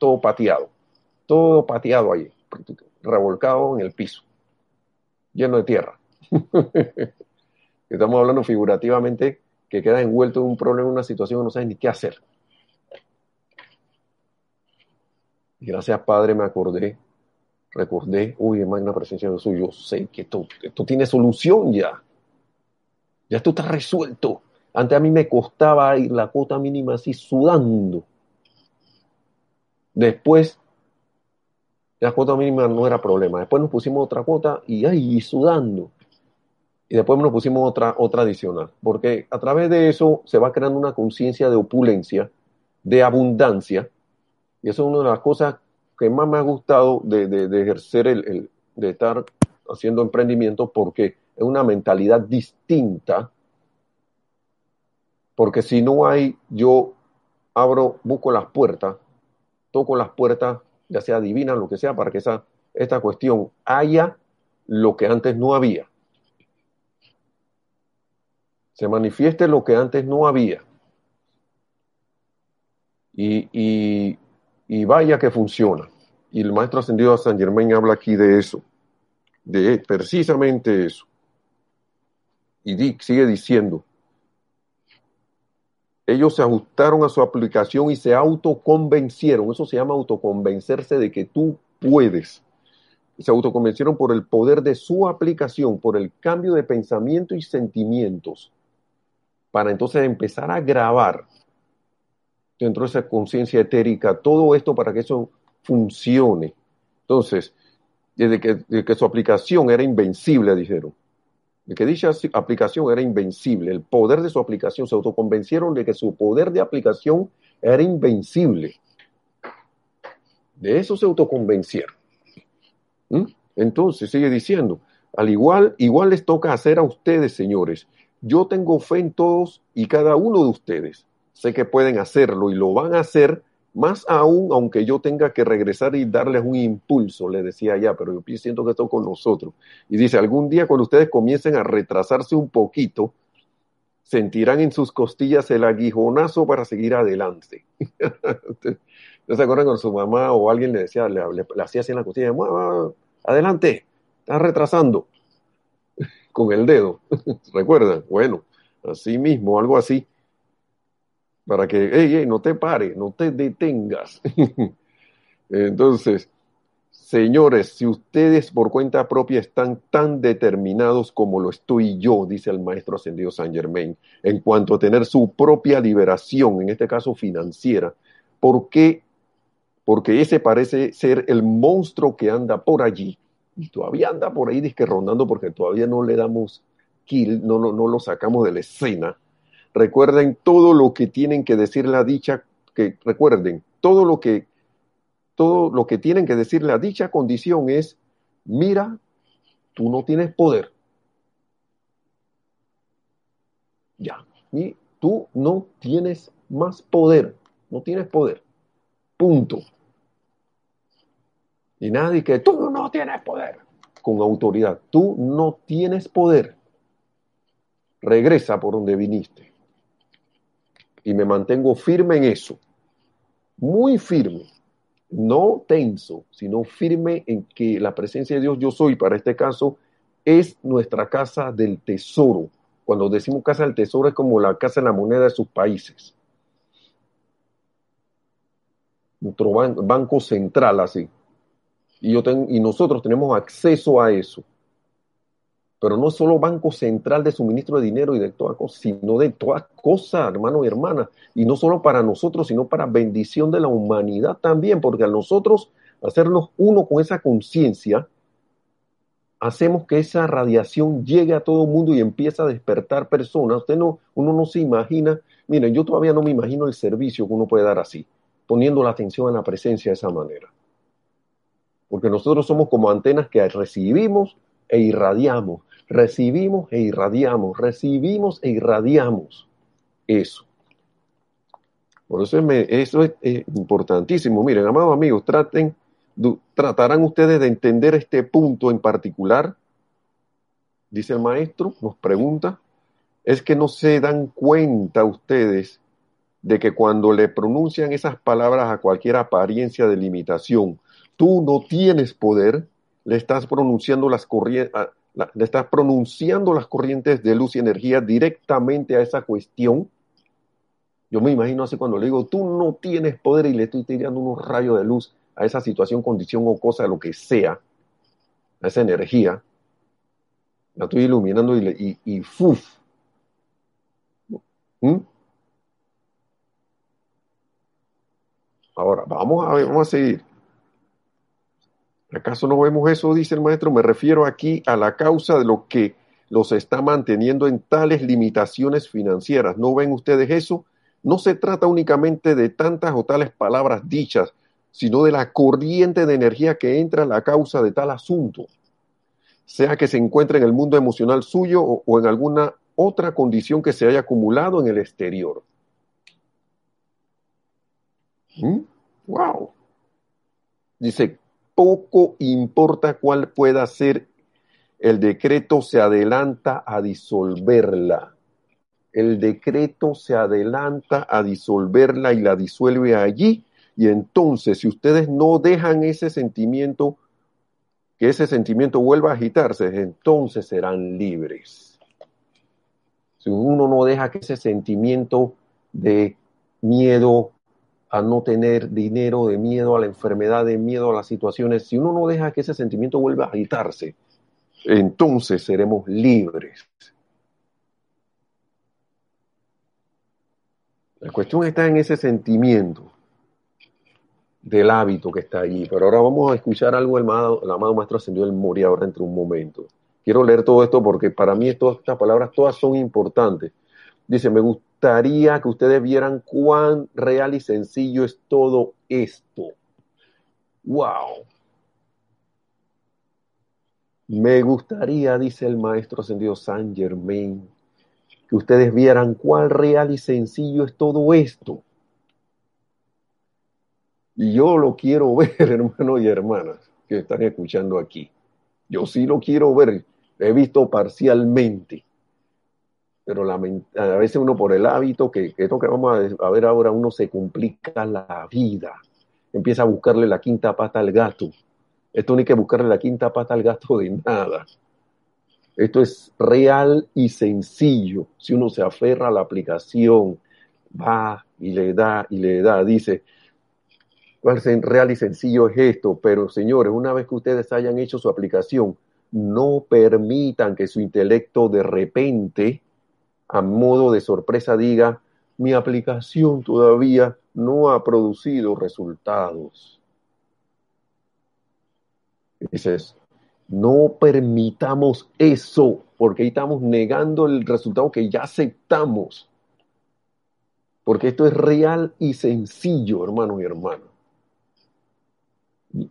Todo pateado. Todo pateado ahí. Revolcado en el piso. Lleno de tierra. Estamos hablando figurativamente que queda envuelto en un problema, en una situación que no sabes ni qué hacer. Y gracias, Padre, me acordé, recordé, uy, magna presencia de Jesús, yo sé que esto, esto tiene solución ya. Ya esto está resuelto. Antes a mí me costaba ir la cuota mínima así sudando. Después, la cuota mínima no era problema. Después nos pusimos otra cuota y ahí sudando y después nos pusimos otra, otra adicional, porque a través de eso se va creando una conciencia de opulencia, de abundancia, y eso es una de las cosas que más me ha gustado de, de, ejercer, el, de estar haciendo emprendimiento, porque es una mentalidad distinta, porque si no hay, yo abro, busco las puertas, toco las puertas, ya sea divinas, lo que sea, para que esa, esta cuestión haya lo que antes no había se manifieste lo que antes no había. Y, vaya que funciona. Y el maestro ascendido a San Germain habla aquí de eso, de precisamente eso. Y sigue diciendo, ellos se ajustaron a su aplicación y se autoconvencieron, eso se llama autoconvencerse de que tú puedes. Se autoconvencieron por el poder de su aplicación, por el cambio de pensamiento y sentimientos para entonces empezar a grabar dentro de esa conciencia etérica todo esto para que eso funcione. Entonces, desde que, su aplicación era invencible, dijeron, de que dicha aplicación era invencible, el poder de su aplicación, se autoconvencieron de que su poder de aplicación era invencible. De eso se autoconvencieron. ¿Mm? Entonces, sigue diciendo, al igual, igual les toca hacer a ustedes, señores, yo tengo fe en todos y cada uno de ustedes. Sé que pueden hacerlo y lo van a hacer, más aún aunque yo tenga que regresar y darles un impulso, le decía allá, pero yo siento que esto con nosotros. Y dice, algún día cuando ustedes comiencen a retrasarse un poquito, sentirán en sus costillas el aguijonazo para seguir adelante. ¿No se acuerdan cuando su mamá o alguien le decía, le, hacía así en la costilla, adelante, estás retrasando? Con el dedo. ¿Recuerdan? Bueno, así mismo, algo así. Para que, hey, no te pares, no te detengas. Entonces, señores, si ustedes por cuenta propia están tan determinados como lo estoy yo, dice el maestro ascendido San Germain, en cuanto a tener su propia liberación, en este caso financiera, ¿por qué? Porque ese parece ser el monstruo que anda por allí y todavía anda por ahí disque rondando porque todavía no le damos kill, no, no, no lo sacamos de la escena. Recuerden todo lo que tienen que decir la dicha, que recuerden, todo lo que, todo lo que tienen que decir la dicha condición es, mira, tú no tienes poder. Ya, y tú no tienes más poder, no tienes poder. Punto. Y nadie que tú no tienes poder. con autoridad, tú no tienes poder. Regresa por donde viniste. Y me mantengo firme en eso. Muy firme. No tenso, sino firme en que la presencia de Dios yo soy, para este caso, es nuestra casa del tesoro. Cuando decimos casa del tesoro es como la casa de la moneda de sus países. Nuestro banco central, así. Y, nosotros tenemos acceso a eso. Pero no solo banco central de suministro de dinero y de todas cosas, sino de todas cosas, hermanos y hermanas. Y no solo para nosotros, sino para bendición de la humanidad también, porque a nosotros hacernos uno con esa conciencia, hacemos que esa radiación llegue a todo el mundo y empieza a despertar personas. Usted no, uno no se imagina, miren, yo todavía no me imagino el servicio que uno puede dar así, poniendo la atención en la presencia de esa manera. Porque nosotros somos como antenas que recibimos e irradiamos, recibimos e irradiamos, recibimos e irradiamos eso. Por eso, es, es, importantísimo. Miren, amados amigos, traten, tratarán ustedes de entender este punto en particular. Dice el maestro, nos pregunta, es que no se dan cuenta ustedes de que cuando le pronuncian esas palabras a cualquier apariencia de limitación, tú no tienes poder, le estás pronunciando las corrientes, le estás pronunciando las corrientes de luz y energía directamente a esa cuestión. Yo me imagino así cuando le digo, tú no tienes poder y le estoy tirando unos rayos de luz a esa situación, condición o cosa, lo que sea, a esa energía. La estoy iluminando y, y, ¡fuf! ¿Mm? Ahora, vamos a vamos a seguir. ¿Acaso no vemos eso? Dice el maestro. Me refiero aquí a la causa de lo que los está manteniendo en tales limitaciones financieras. ¿No ven ustedes eso? No se trata únicamente de tantas o tales palabras dichas, sino de la corriente de energía que entra a la causa de tal asunto, sea que se encuentre en el mundo emocional suyo o, en alguna otra condición que se haya acumulado en el exterior. ¿Mm? ¡Wow! Dice, poco importa cuál pueda ser, el decreto se adelanta a disolverla. El decreto se adelanta a disolverla y la disuelve allí. Y entonces, si ustedes no dejan ese sentimiento, que ese sentimiento vuelva a agitarse, entonces serán libres. Si uno no deja que ese sentimiento de miedo, a no tener dinero, de miedo a la enfermedad, de miedo a las situaciones, si uno no deja que ese sentimiento vuelva a agitarse, entonces seremos libres. La cuestión está en ese sentimiento del hábito que está allí. Pero ahora vamos a escuchar algo del amado, el amado Maestro Ascendió del Moria ahora entre un momento. Quiero leer todo esto porque para mí todas estas palabras todas son importantes. Dice, me gustaría que ustedes vieran cuán real y sencillo es todo esto. ¡Wow! Me gustaría, dice el maestro ascendido Saint Germain, que ustedes vieran cuán real y sencillo es todo esto. Y yo lo quiero ver, hermanos y hermanas, que están escuchando aquí. Yo sí lo quiero ver. He visto parcialmente pero a veces uno por el hábito, que, esto que vamos a, ver ahora, uno se complica la vida, empieza a buscarle la quinta pata al gato. Esto no hay que buscarle la quinta pata al gato de nada. Esto es real y sencillo. Si uno se aferra a la aplicación, va y le da y le da, dice, cuál real y sencillo es esto, pero señores, una vez que ustedes hayan hecho su aplicación, no permitan que su intelecto de repente a modo de sorpresa diga, mi aplicación todavía no ha producido resultados. Dices, no permitamos eso, porque ahí estamos negando el resultado que ya aceptamos. Porque esto es real y sencillo, hermanos y hermanas.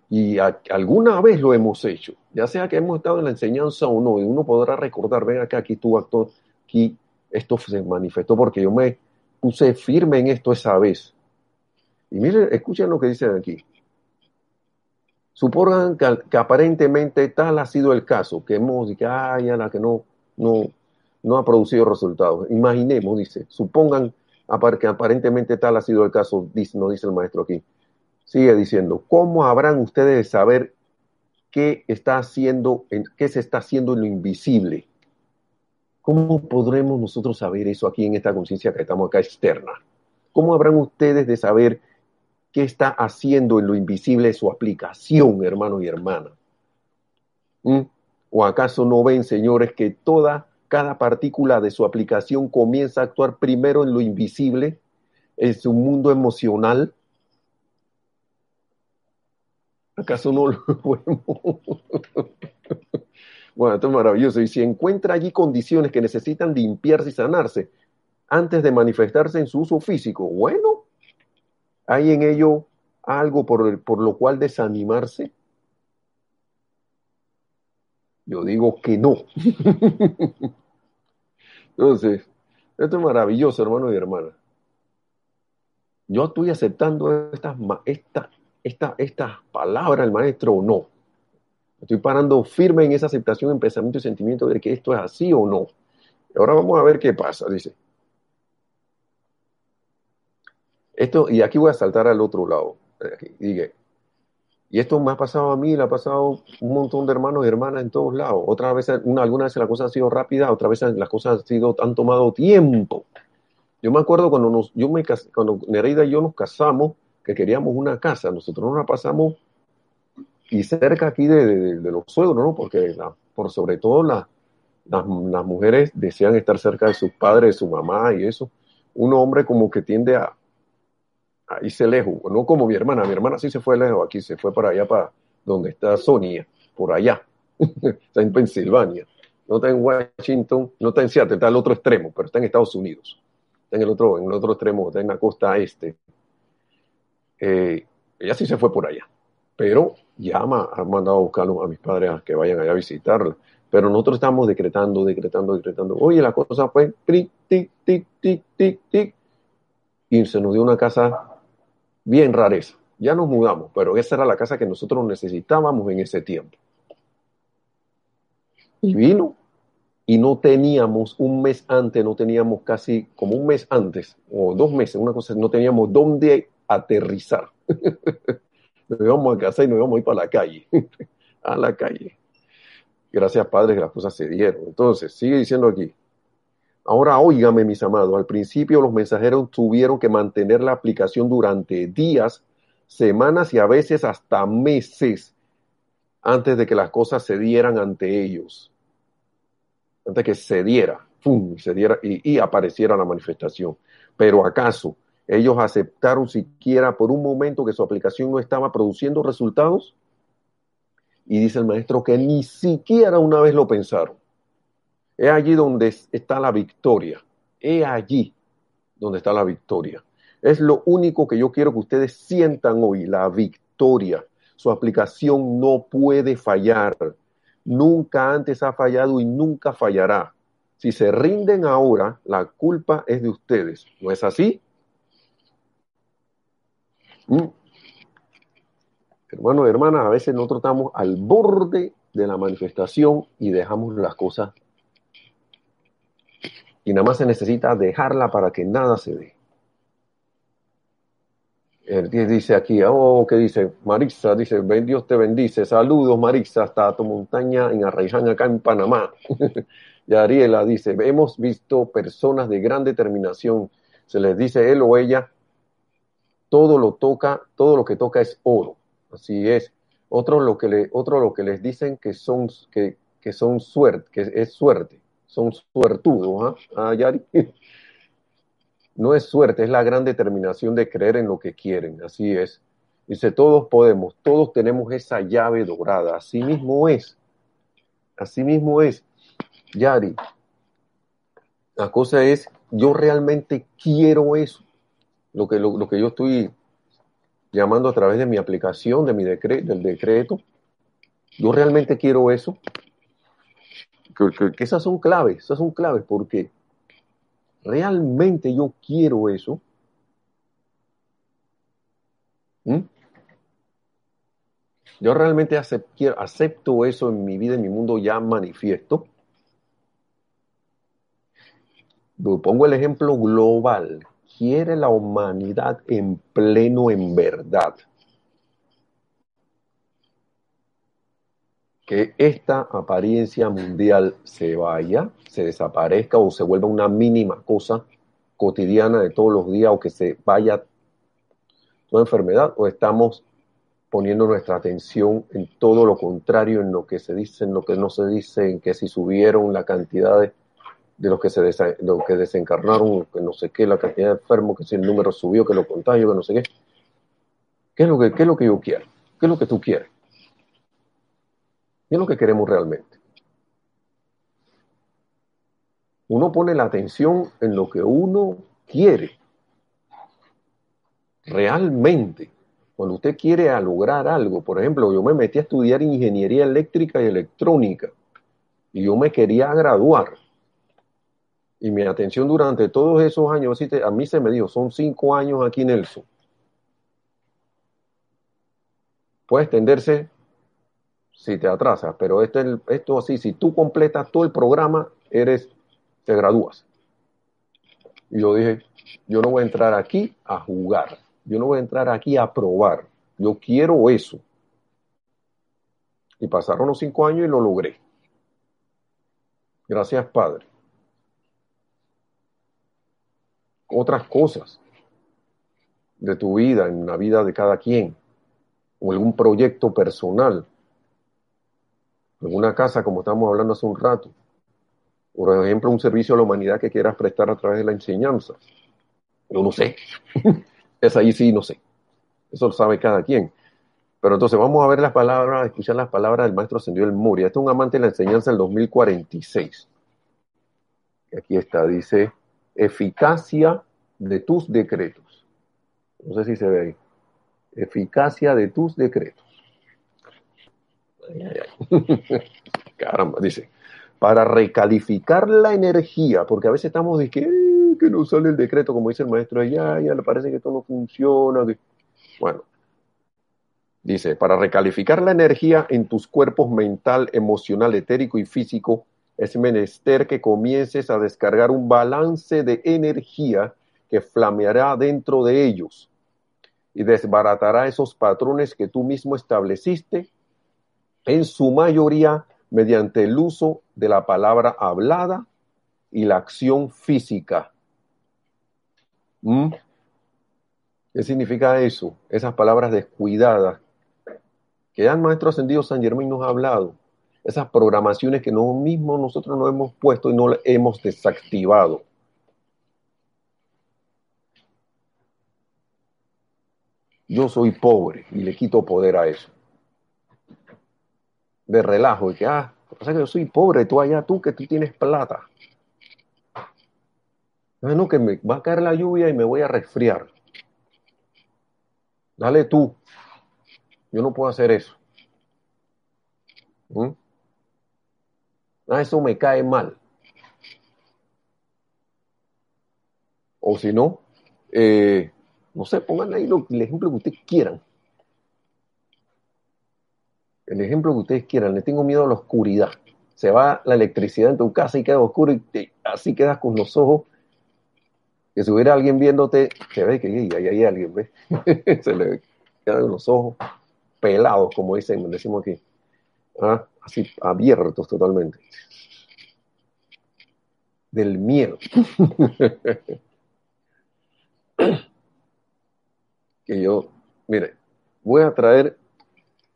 Y, alguna vez lo hemos hecho, ya sea que hemos estado en la enseñanza o no, y uno podrá recordar, ven acá, aquí tú actor, aquí esto se manifestó porque yo me puse firme en esto esa vez. Y miren, escuchen lo que dicen aquí. Supongan que, aparentemente tal ha sido el caso, que hemos dicho, ay, que no, no, no ha producido resultados. Imaginemos, dice, supongan que aparentemente tal ha sido el caso, dice, no dice el maestro aquí. Sigue diciendo, ¿cómo habrán ustedes de saber qué está haciendo, qué se está haciendo en lo invisible? ¿Cómo podremos nosotros saber eso aquí en esta conciencia que estamos acá externa? ¿Cómo habrán ustedes de saber qué está haciendo en lo invisible su aplicación, hermanos y hermanas? ¿Mm? ¿O acaso no ven, señores, que toda, cada partícula de su aplicación comienza a actuar primero en lo invisible, en su mundo emocional? ¿Acaso no lo vemos? Bueno, esto es maravilloso. Y si encuentra allí condiciones que necesitan limpiarse y sanarse antes de manifestarse en su uso físico, bueno, ¿Hay en ello algo por, por lo cual desanimarse? Yo digo que no. Entonces, esto es maravilloso, hermano y hermana. Yo estoy aceptando estas, esta, esta, estas palabras del maestro o no. Estoy parando firme en esa aceptación en pensamiento y sentimiento de que esto es así o no. Ahora vamos a ver qué pasa, dice. Esto, y aquí voy a saltar al otro lado. Diga, y esto me ha pasado a mí, le ha pasado un montón de hermanos y hermanas en todos lados. Otras veces, una, algunas veces las cosas han sido rápidas, otras veces las cosas han, sido, han tomado tiempo. Yo me acuerdo cuando, nos, yo me, cuando Nereida y yo nos casamos, que queríamos una casa, nosotros nos la pasamos y cerca aquí de, los suegros, ¿no? Porque por sobre todo las, las mujeres desean estar cerca de sus padres, de su mamá y eso. Un hombre como que tiende a, ahí se lejos, no como mi hermana, mi hermana sí se fue lejos, aquí se fue para allá, para donde está Sonia, por allá, está en Pensilvania, no está en Washington, no está en Seattle, está al otro extremo, pero está en Estados Unidos, está en el otro, en el otro extremo, está en la costa este. Eh, ella sí se fue por allá, pero ya ha mandado a buscar a mis padres a que vayan allá a visitarla. Pero nosotros estamos decretando, decretando, decretando. Oye, la cosa fue tic, tic, tic, tic, tic, tic. Y se nos dio una casa bien rareza. Ya nos mudamos, pero esa era la casa que nosotros necesitábamos en ese tiempo. Y vino y no teníamos un mes antes, no teníamos casi como un mes antes o dos meses, una cosa, no teníamos dónde aterrizar. nos íbamos a casa y nos íbamos a ir para la calle, a la calle. Gracias, Padre, que las cosas se dieron. Entonces, sigue diciendo aquí, Ahora óigame, mis amados, al principio los mensajeros tuvieron que mantener la aplicación durante días, semanas y a veces hasta meses antes de que las cosas se dieran ante ellos. Antes que se diera. Se diera y apareciera la manifestación. Pero acaso ellos aceptaron siquiera por un momento que su aplicación no estaba produciendo resultados? Y dice el maestro que ni siquiera una vez lo pensaron. Es allí donde está la victoria. Es allí donde está la victoria. Es lo único que yo quiero que ustedes sientan hoy, la victoria. Su aplicación no puede fallar. Nunca antes ha fallado y nunca fallará. Si se rinden ahora, la culpa es de ustedes. ¿No es así? ¿Mm? Hermanos y hermanas, a veces nosotros estamos al borde de la manifestación y dejamos las cosas y nada más se necesita dejarla para que nada se dé. El dice aquí, oh, ¿qué dice? Marisa, dice, Dios te bendice. Saludos, Marisa, hasta tu montaña en Arraiján, acá en Panamá. y Ariela dice, hemos visto personas de gran determinación. Se les dice él o ella, todo lo toca, todo lo que toca es oro. Así es. Otro lo que, le, otro lo que les dicen que son, que, que son suerte, que es suerte son suertudos, ¿ah? ah Yari? No es suerte, es la gran determinación de creer en lo que quieren, así es. Dice, todos podemos, todos tenemos esa llave dorada, así mismo es, así mismo es. Yari, la cosa es, yo realmente quiero eso, lo que, lo, que yo estoy llamando a través de mi aplicación, de mi decreto, del decreto, yo realmente quiero eso que, esas son claves, esas son claves porque realmente yo quiero eso. ¿Mm? Yo realmente acepto eso en mi vida, en mi mundo ya manifiesto. Pongo el ejemplo global. Quiere la humanidad en pleno, en verdad. Que esta apariencia mundial se vaya, se desaparezca o se vuelva una mínima cosa cotidiana de todos los días o que se vaya toda enfermedad o estamos poniendo nuestra atención en todo lo contrario, en lo que se dice, en lo que no se dice, en que si subieron la cantidad de, los que se que desencarnaron, que no sé qué, la cantidad de enfermos, que si el número subió, que lo contagio, que no sé qué. ¿Qué es lo que, qué es lo que yo quiero? ¿Qué es lo que tú quieres? ¿Qué es lo que queremos realmente? Uno pone la atención en lo que uno quiere. Realmente cuando usted quiere lograr algo, por ejemplo, yo me metí a estudiar ingeniería eléctrica y electrónica y yo me quería graduar. Y mi atención durante todos esos años, a mí se me dijo, son cinco años aquí Nelson. Puede extenderse si te atrasas, pero este, esto así, si tú completas todo el programa, eres, te gradúas. Y yo dije, yo no voy a entrar aquí a jugar. Yo no voy a entrar aquí a probar. Yo quiero eso. Y pasaron los cinco años y lo logré. Gracias, Padre. Otras cosas de tu vida, en la vida de cada quien, o algún proyecto personal, en una casa, como estamos hablando hace un rato, por ejemplo, un servicio a la humanidad que quieras prestar a través de la enseñanza. Yo no sé. Es ahí sí, no sé. Eso lo sabe cada quien. Pero entonces vamos a ver las palabras, a escuchar las palabras del maestro Ascendido del Muria. Este es un amante de la enseñanza del 2046. Aquí está, dice, eficacia de tus decretos. No sé si se ve ahí. Eficacia de tus decretos. Ay, ay, ay. Caramba, dice, para recalificar la energía, porque a veces estamos de que que no sale el decreto, como dice el maestro, ya, ya le parece que esto no funciona. Bueno, dice, para recalificar la energía en tus cuerpos mental, emocional, etérico y físico, es menester que comiences a descargar un balance de energía que flameará dentro de ellos y desbaratará esos patrones que tú mismo estableciste, en su mayoría mediante el uso de la palabra hablada y la acción física. ¿Mm? ¿Qué significa eso? Esas palabras descuidadas que ya el Maestro Ascendido San Germán nos ha hablado. Esas programaciones que nosotros mismos nosotros nos hemos puesto y no las hemos desactivado. Yo soy pobre y le quito poder a eso. De relajo, y que, ah, pasa que yo soy pobre, tú allá, tú que tú tienes plata. No, que me va a caer la lluvia y me voy a resfriar. Dale tú. Yo no puedo hacer eso. ¿Mm? Ah, eso me cae mal. O si no, eh, no sé, pongan ahí el ejemplo que ustedes quieran. El ejemplo que ustedes quieran. Le tengo miedo a la oscuridad. Se va la electricidad en tu casa y queda oscuro y así quedas con los ojos que si hubiera alguien viéndote, se ve que ahí hay alguien, ¿ves? se le quedan los ojos pelados, como dicen, decimos aquí. ¿Ah? Así abiertos totalmente. Del miedo. que yo, mire, voy a traer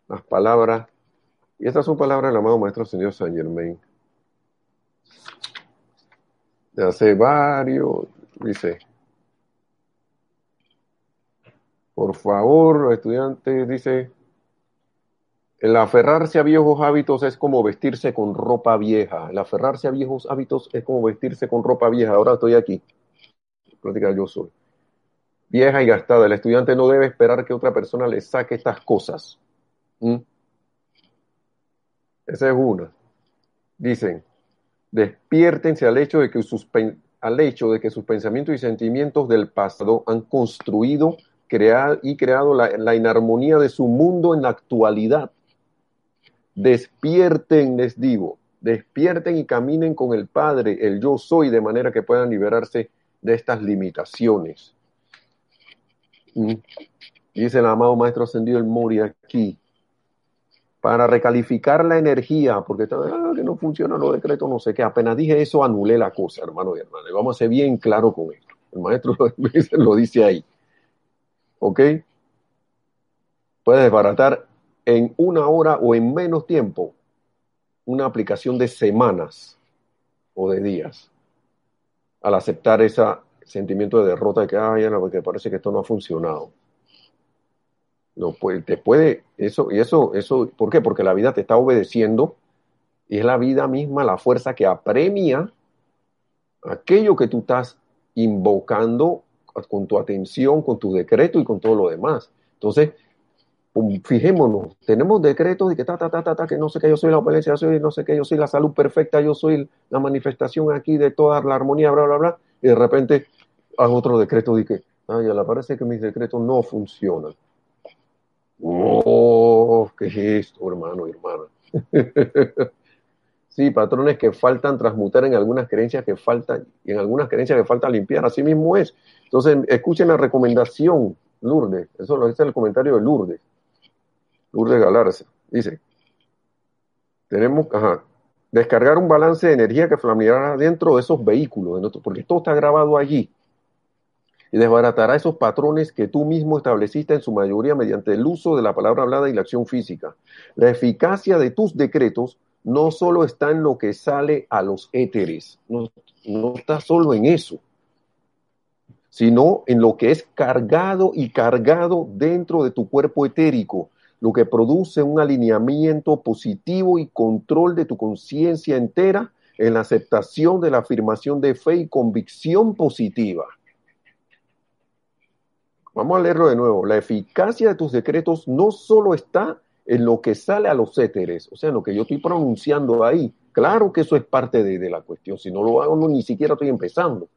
las palabras, y estas son palabras del amado Maestro Señor San Germain, de hace varios, dice, por favor, estudiante, dice, el aferrarse a viejos hábitos es como vestirse con ropa vieja. El aferrarse a viejos hábitos es como vestirse con ropa vieja. Ahora estoy aquí. Práctica yo soy. Vieja y gastada. El estudiante no debe esperar que otra persona le saque estas cosas. ¿Mm? Esa es una. Dicen, despiértense al hecho de que sus al hecho de que sus pensamientos y sentimientos del pasado han construido crear, y creado la inarmonía de su mundo en la actualidad. Despierten, les digo, despierten y caminen con el Padre, el yo soy, de manera que puedan liberarse de estas limitaciones. Mm. Dice el amado Maestro Ascendido el Mori aquí, para recalificar la energía, porque ah, que no funcionan los decretos, no sé qué. Apenas dije eso, anulé la cosa, hermano y hermana. Y vamos a ser bien claro con esto. El maestro lo dice ahí. ¿Ok? Puedes desbaratar en una hora o en menos tiempo una aplicación de semanas o de días al aceptar ese sentimiento de derrota de que, ay, porque parece que esto no ha funcionado. No, pues, te puede, eso, y eso, eso, ¿por qué? Porque la vida te está obedeciendo y es la vida misma la fuerza que apremia aquello que tú estás invocando con tu atención, con tu decreto y con todo lo demás. Entonces, fijémonos, tenemos decretos de que ta, ta, ta, ta, ta, que no sé qué, yo soy la opalencia, yo soy no sé qué, yo soy la salud perfecta, yo soy la manifestación aquí de toda la armonía, bla, bla, bla, y de repente hago otro decreto de que, ay, le parece que mis decretos no funcionan. Oh, ¿qué es esto, hermano y hermana? sí, patrones que faltan transmutar en algunas creencias que faltan, y en algunas creencias que falta limpiar, así mismo es. Entonces, escuchen la recomendación, Lourdes, eso es el comentario de Lourdes Lourdes Galarza. Dice, tenemos, ajá, descargar un balance de energía que flameará dentro de esos vehículos, porque todo está grabado allí. Y desbaratará esos patrones que tú mismo estableciste en su mayoría mediante el uso de la palabra hablada y la acción física. La eficacia de tus decretos no solo está en lo que sale a los éteres, no, no está solo en eso, sino en lo que es cargado y cargado dentro de tu cuerpo etérico, lo que produce un alineamiento positivo y control de tu conciencia entera en la aceptación de la afirmación de fe y convicción positiva. Vamos a leerlo de nuevo. La eficacia de tus decretos no solo está en lo que sale a los éteres, o sea, en lo que yo estoy pronunciando ahí. Claro que eso es parte de, la cuestión. Si no lo hago, no, ni siquiera estoy empezando.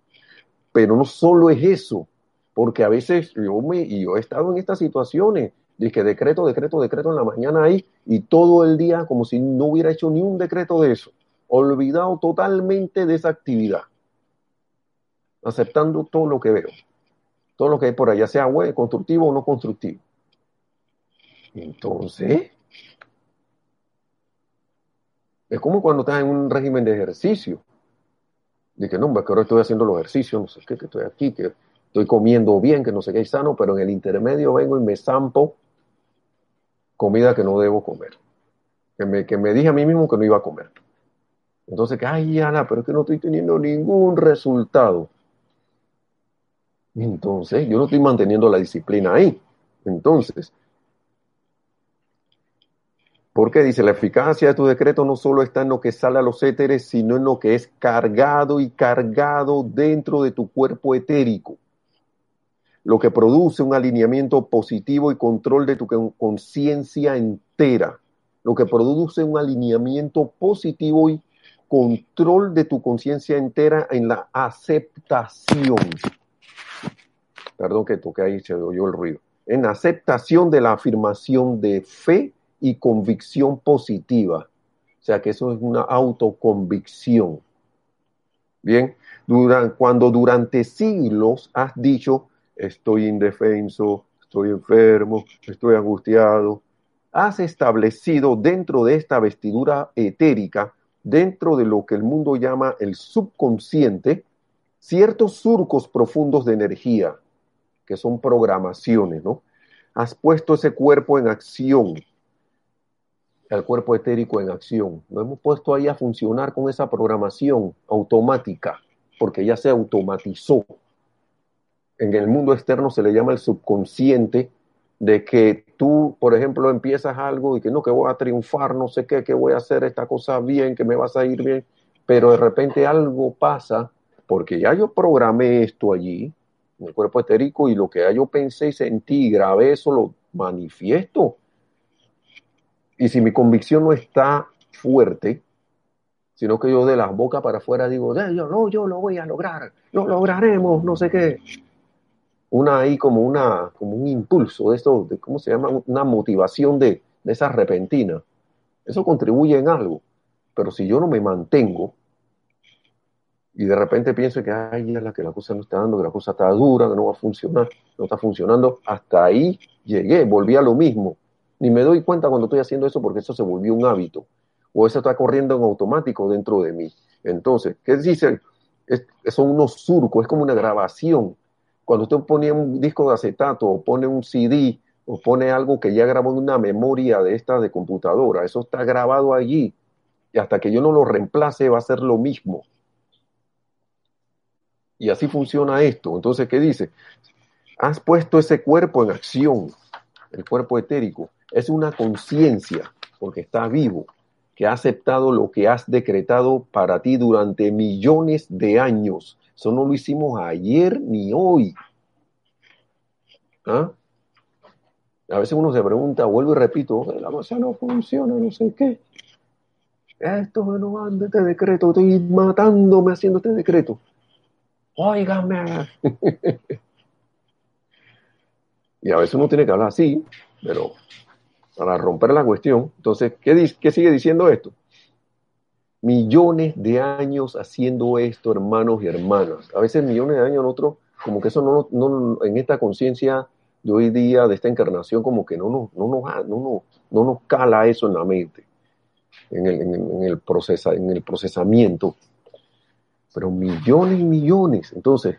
Pero no solo es eso, porque a veces yo, me, y yo he estado en estas situaciones que decreto, decreto, decreto en la mañana ahí y todo el día como si no hubiera hecho ni un decreto de eso. Olvidado totalmente de esa actividad. Aceptando todo lo que veo. Todo lo que hay por allá, sea bueno, constructivo o no constructivo. Entonces, es como cuando estás en un régimen de ejercicio. Que no, que ahora estoy haciendo los ejercicios, no sé qué, que estoy aquí, que estoy comiendo bien, que no sé qué, sano, pero en el intermedio vengo y me zampo comida que no debo comer. Que me, que me dije a mí mismo que no iba a comer. Entonces, que, ay, Ana, pero es que no estoy teniendo ningún resultado. Entonces, yo no estoy manteniendo la disciplina ahí. Entonces, porque dice, la eficacia de tu decreto no solo está en lo que sale a los éteres, sino en lo que es cargado y cargado dentro de tu cuerpo etérico lo que produce un alineamiento positivo y control de tu conciencia entera, lo que produce un alineamiento positivo y control de tu conciencia entera en la aceptación. Perdón que toqué ahí, se oyó el ruido. En aceptación de la afirmación de fe y convicción positiva. O sea que eso es una autoconvicción. Bien, cuando durante siglos has dicho, estoy indefenso, estoy enfermo, estoy angustiado. Has establecido dentro de esta vestidura etérica, dentro de lo que el mundo llama el subconsciente, ciertos surcos profundos de energía, que son programaciones, ¿no? Has puesto ese cuerpo en acción, el cuerpo etérico en acción. Lo hemos puesto ahí a funcionar con esa programación automática, porque ya se automatizó en el mundo externo se le llama el subconsciente, de que tú, por ejemplo, empiezas algo y que no, que voy a triunfar, no sé qué, que voy a hacer esta cosa bien, que me vas a ir bien, pero de repente algo pasa, porque ya yo programé esto allí, en el cuerpo etérico, y lo que ya yo pensé y sentí, grabé eso, lo manifiesto. Y si mi convicción no está fuerte, sino que yo de la boca para afuera digo, yo no, yo lo voy a lograr, lo lograremos, no sé qué una ahí como una, como un impulso de esto, de cómo se llama, una motivación de, de esa repentina. Eso contribuye en algo. Pero si yo no me mantengo y de repente pienso que ay, la que la cosa no está dando, que la cosa está dura, que no va a funcionar, no está funcionando, hasta ahí llegué, volví a lo mismo. Ni me doy cuenta cuando estoy haciendo eso porque eso se volvió un hábito o eso está corriendo en automático dentro de mí. Entonces, ¿qué dice? Es, son unos surcos, es como una grabación. Cuando usted pone un disco de acetato o pone un CD o pone algo que ya grabó en una memoria de esta de computadora, eso está grabado allí y hasta que yo no lo reemplace va a ser lo mismo. Y así funciona esto. Entonces, ¿qué dice? Has puesto ese cuerpo en acción, el cuerpo etérico. Es una conciencia, porque está vivo que ha aceptado lo que has decretado para ti durante millones de años. Eso no lo hicimos ayer ni hoy. ¿Ah? A veces uno se pregunta, vuelvo y repito, la masa no funciona, no sé qué. Esto no anda este decreto, estoy matándome haciendo este decreto. Óigame. y a veces uno tiene que hablar así, pero para romper la cuestión. Entonces, ¿qué, ¿qué sigue diciendo esto? Millones de años haciendo esto, hermanos y hermanas. A veces millones de años en otro, como que eso no, no en esta conciencia de hoy día, de esta encarnación, como que no nos, no nos, no, no, nos cala eso en la mente, en el, en, el procesa, en el procesamiento. Pero millones y millones. Entonces,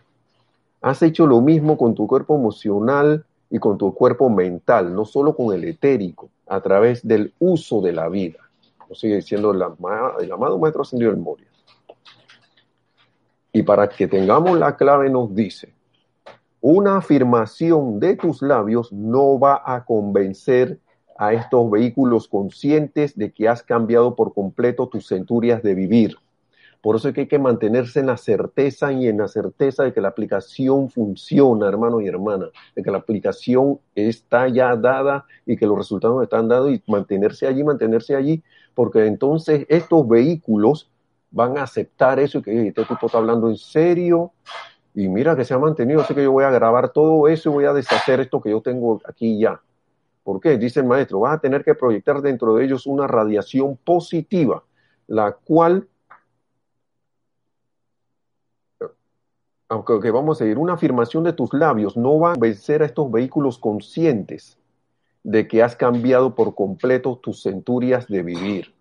has hecho lo mismo con tu cuerpo emocional, y con tu cuerpo mental, no solo con el etérico, a través del uso de la vida. Lo sigue diciendo el, amado Maestro Ascendido del Moria. Y para que tengamos la clave nos dice, una afirmación de tus labios no va a convencer a estos vehículos conscientes de que has cambiado por completo tus centurias de vivir. Por eso es que hay que mantenerse en la certeza y en la certeza de que la aplicación funciona, hermanos y hermanas, de que la aplicación está ya dada y que los resultados están dados y mantenerse allí, mantenerse allí, porque entonces estos vehículos van a aceptar eso y que este tipo está hablando en serio y mira que se ha mantenido, así que yo voy a grabar todo eso y voy a deshacer esto que yo tengo aquí ya. ¿Por qué? Dice el maestro, vas a tener que proyectar dentro de ellos una radiación positiva, la cual aunque vamos a seguir, una afirmación de tus labios no va a vencer a estos vehículos conscientes de que has cambiado por completo tus centurias de vivir.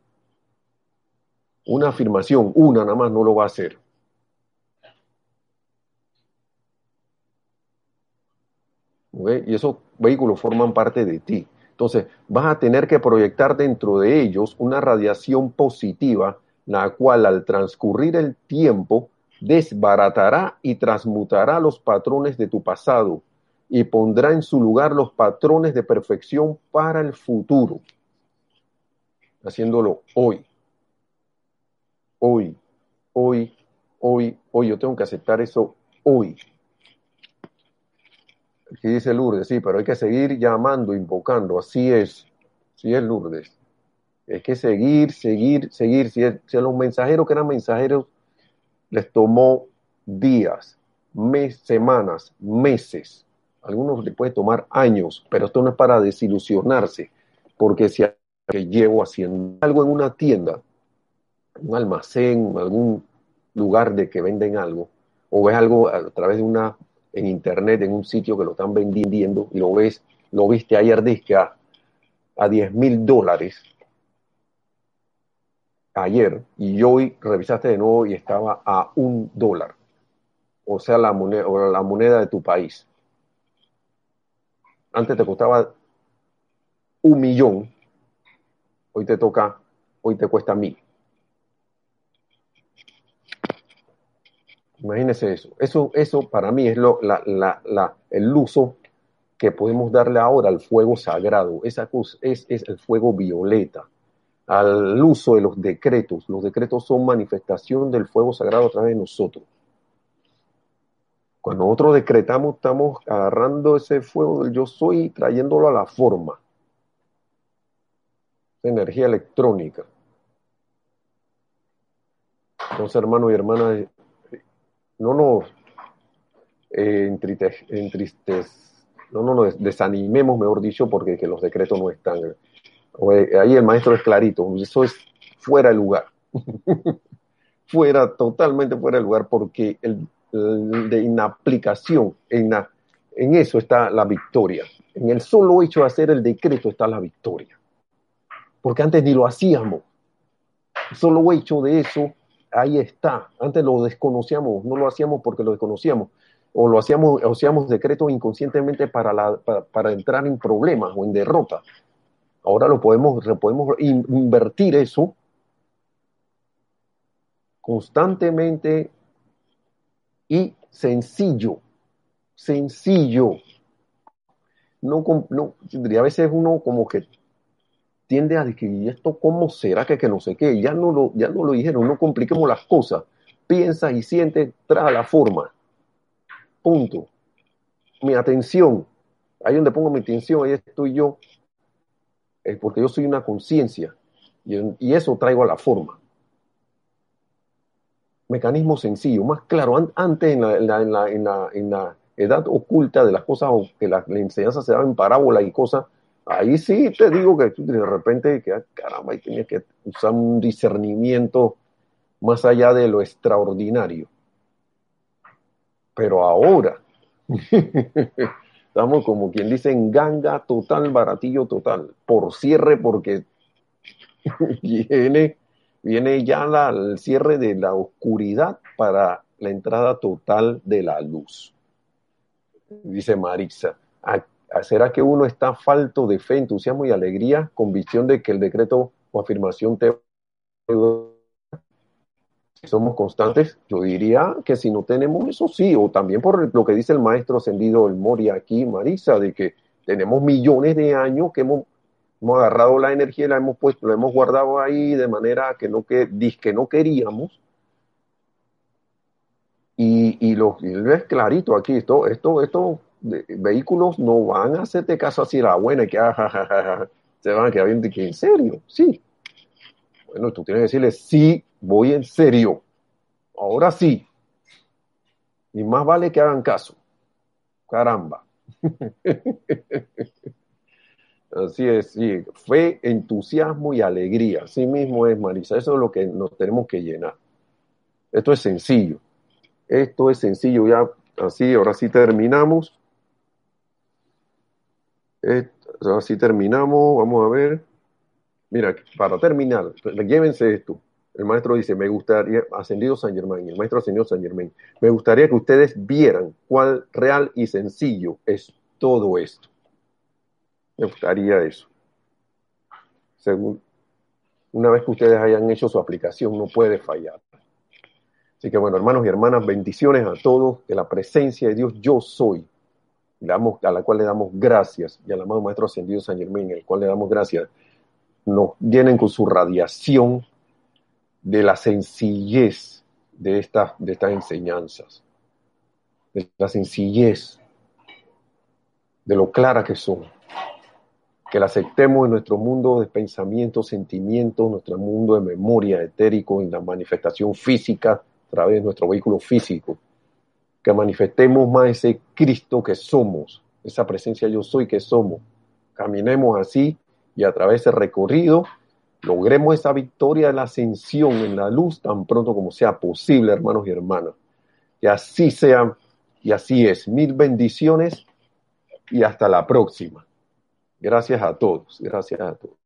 Una afirmación, una nada más no lo va a hacer. Y esos vehículos forman parte de ti. Entonces, vas a tener que proyectar dentro de ellos una radiación positiva, la cual al transcurrir el tiempo desbaratará y transmutará los patrones de tu pasado y pondrá en su lugar los patrones de perfección para el futuro, haciéndolo hoy, hoy, hoy, hoy, hoy. Yo tengo que aceptar eso hoy. Aquí dice Lourdes, sí, pero hay que seguir llamando, invocando. Así es, así es Lourdes. Hay que seguir, seguir, seguir. Si, si los mensajeros que eran mensajeros les tomó días, mes, semanas, meses. Algunos les puede tomar años, pero esto no es para desilusionarse, porque si que llevo haciendo algo en una tienda, un almacén, algún lugar de que venden algo, o ves algo a través de una, en internet, en un sitio que lo están vendiendo, y lo ves, lo viste ayer, disque a, a 10 mil dólares, ayer y hoy revisaste de nuevo y estaba a un dólar, o sea, la moneda, la moneda de tu país. Antes te costaba un millón, hoy te toca, hoy te cuesta mil. Imagínese eso. Eso, eso para mí es lo, la, la, el uso que podemos darle ahora al fuego sagrado. Esa cosa es, es el fuego violeta al uso de los decretos. Los decretos son manifestación del fuego sagrado a través de nosotros. Cuando nosotros decretamos, estamos agarrando ese fuego del yo soy y trayéndolo a la forma. energía electrónica. Entonces, hermanos y hermanas, no nos, eh, entriste, entristes, no, no, no, desanimemos, mejor dicho, porque que los decretos no están. Eh, ahí el maestro es clarito, eso es fuera de lugar. fuera, totalmente fuera de lugar, porque el, de inaplicación, en, en eso está la victoria. En el solo hecho de hacer el decreto está la victoria. Porque antes ni lo hacíamos. El solo hecho de eso, ahí está. Antes lo desconocíamos, no lo hacíamos porque lo desconocíamos. O lo hacíamos, o hacíamos decretos inconscientemente la, para, entrar en problemas o en derrota. Ahora lo podemos, podemos invertir eso constantemente y sencillo, sencillo. No, no, a veces uno como que tiende a decir, esto cómo será que, que no sé qué? Ya no, lo, ya no lo dijeron, no compliquemos las cosas. Piensa y siente, trae la forma. Punto. Mi atención, ahí donde pongo mi atención, ahí estoy yo, porque yo soy una conciencia y, y eso traigo a la forma mecanismo sencillo, más claro. Antes, en la, edad oculta de las cosas, que la, enseñanza se daba en parábola y cosas, ahí sí te digo que de repente, que ah, caramba, ahí tenías que usar un discernimiento más allá de lo extraordinario. Pero ahora, estamos como quien dice en ganga total, baratillo total, por cierre, porque viene viene ya el cierre de la oscuridad para la entrada total de la luz. Dice Marisa, ¿será que uno está falto de fe, entusiasmo y alegría, convicción de que el decreto o afirmación te somos constantes, yo diría que si no tenemos eso sí, o también por lo que dice el maestro ascendido el Moria aquí, Marisa, de que tenemos millones de años que hemos hemos agarrado la energía y la hemos puesto, la hemos guardado ahí de manera que no, que, que no queríamos. Y, y lo es clarito aquí, esto, esto, estos vehículos no van a hacerte caso así la buena que ah, se van a quedar bien que en serio, sí. Bueno, tú tienes que decirle, sí, voy en serio. Ahora sí. Y más vale que hagan caso. Caramba. Así es, sí, fe, entusiasmo y alegría. Así mismo es, Marisa. Eso es lo que nos tenemos que llenar. Esto es sencillo. Esto es sencillo. Ya así, ahora sí terminamos. ahora sí terminamos. Vamos a ver. Mira, para terminar, llévense esto. El maestro dice, me gustaría, ascendido San Germán, el maestro ascendido San Germán, me gustaría que ustedes vieran cuál real y sencillo es todo esto. Me gustaría eso. Según, una vez que ustedes hayan hecho su aplicación, no puede fallar. Así que bueno, hermanos y hermanas, bendiciones a todos, que la presencia de Dios yo soy, a la cual le damos gracias, y al amado Maestro Ascendido San Germán, al cual le damos gracias, nos vienen con su radiación de la sencillez de, estas de estas enseñanzas, de la sencillez, de lo clara que son que la aceptemos en nuestro mundo de pensamientos, sentimientos, nuestro mundo de memoria etérico, en la manifestación física a través de nuestro vehículo físico. Que manifestemos más ese Cristo que somos, esa presencia yo soy que somos. Caminemos así y a través de recorrido logremos esa victoria de la ascensión en la luz tan pronto como sea posible, hermanos y hermanas. Que así sea y así es. Mil bendiciones y hasta la próxima. Gracias a todos, gracias a todos.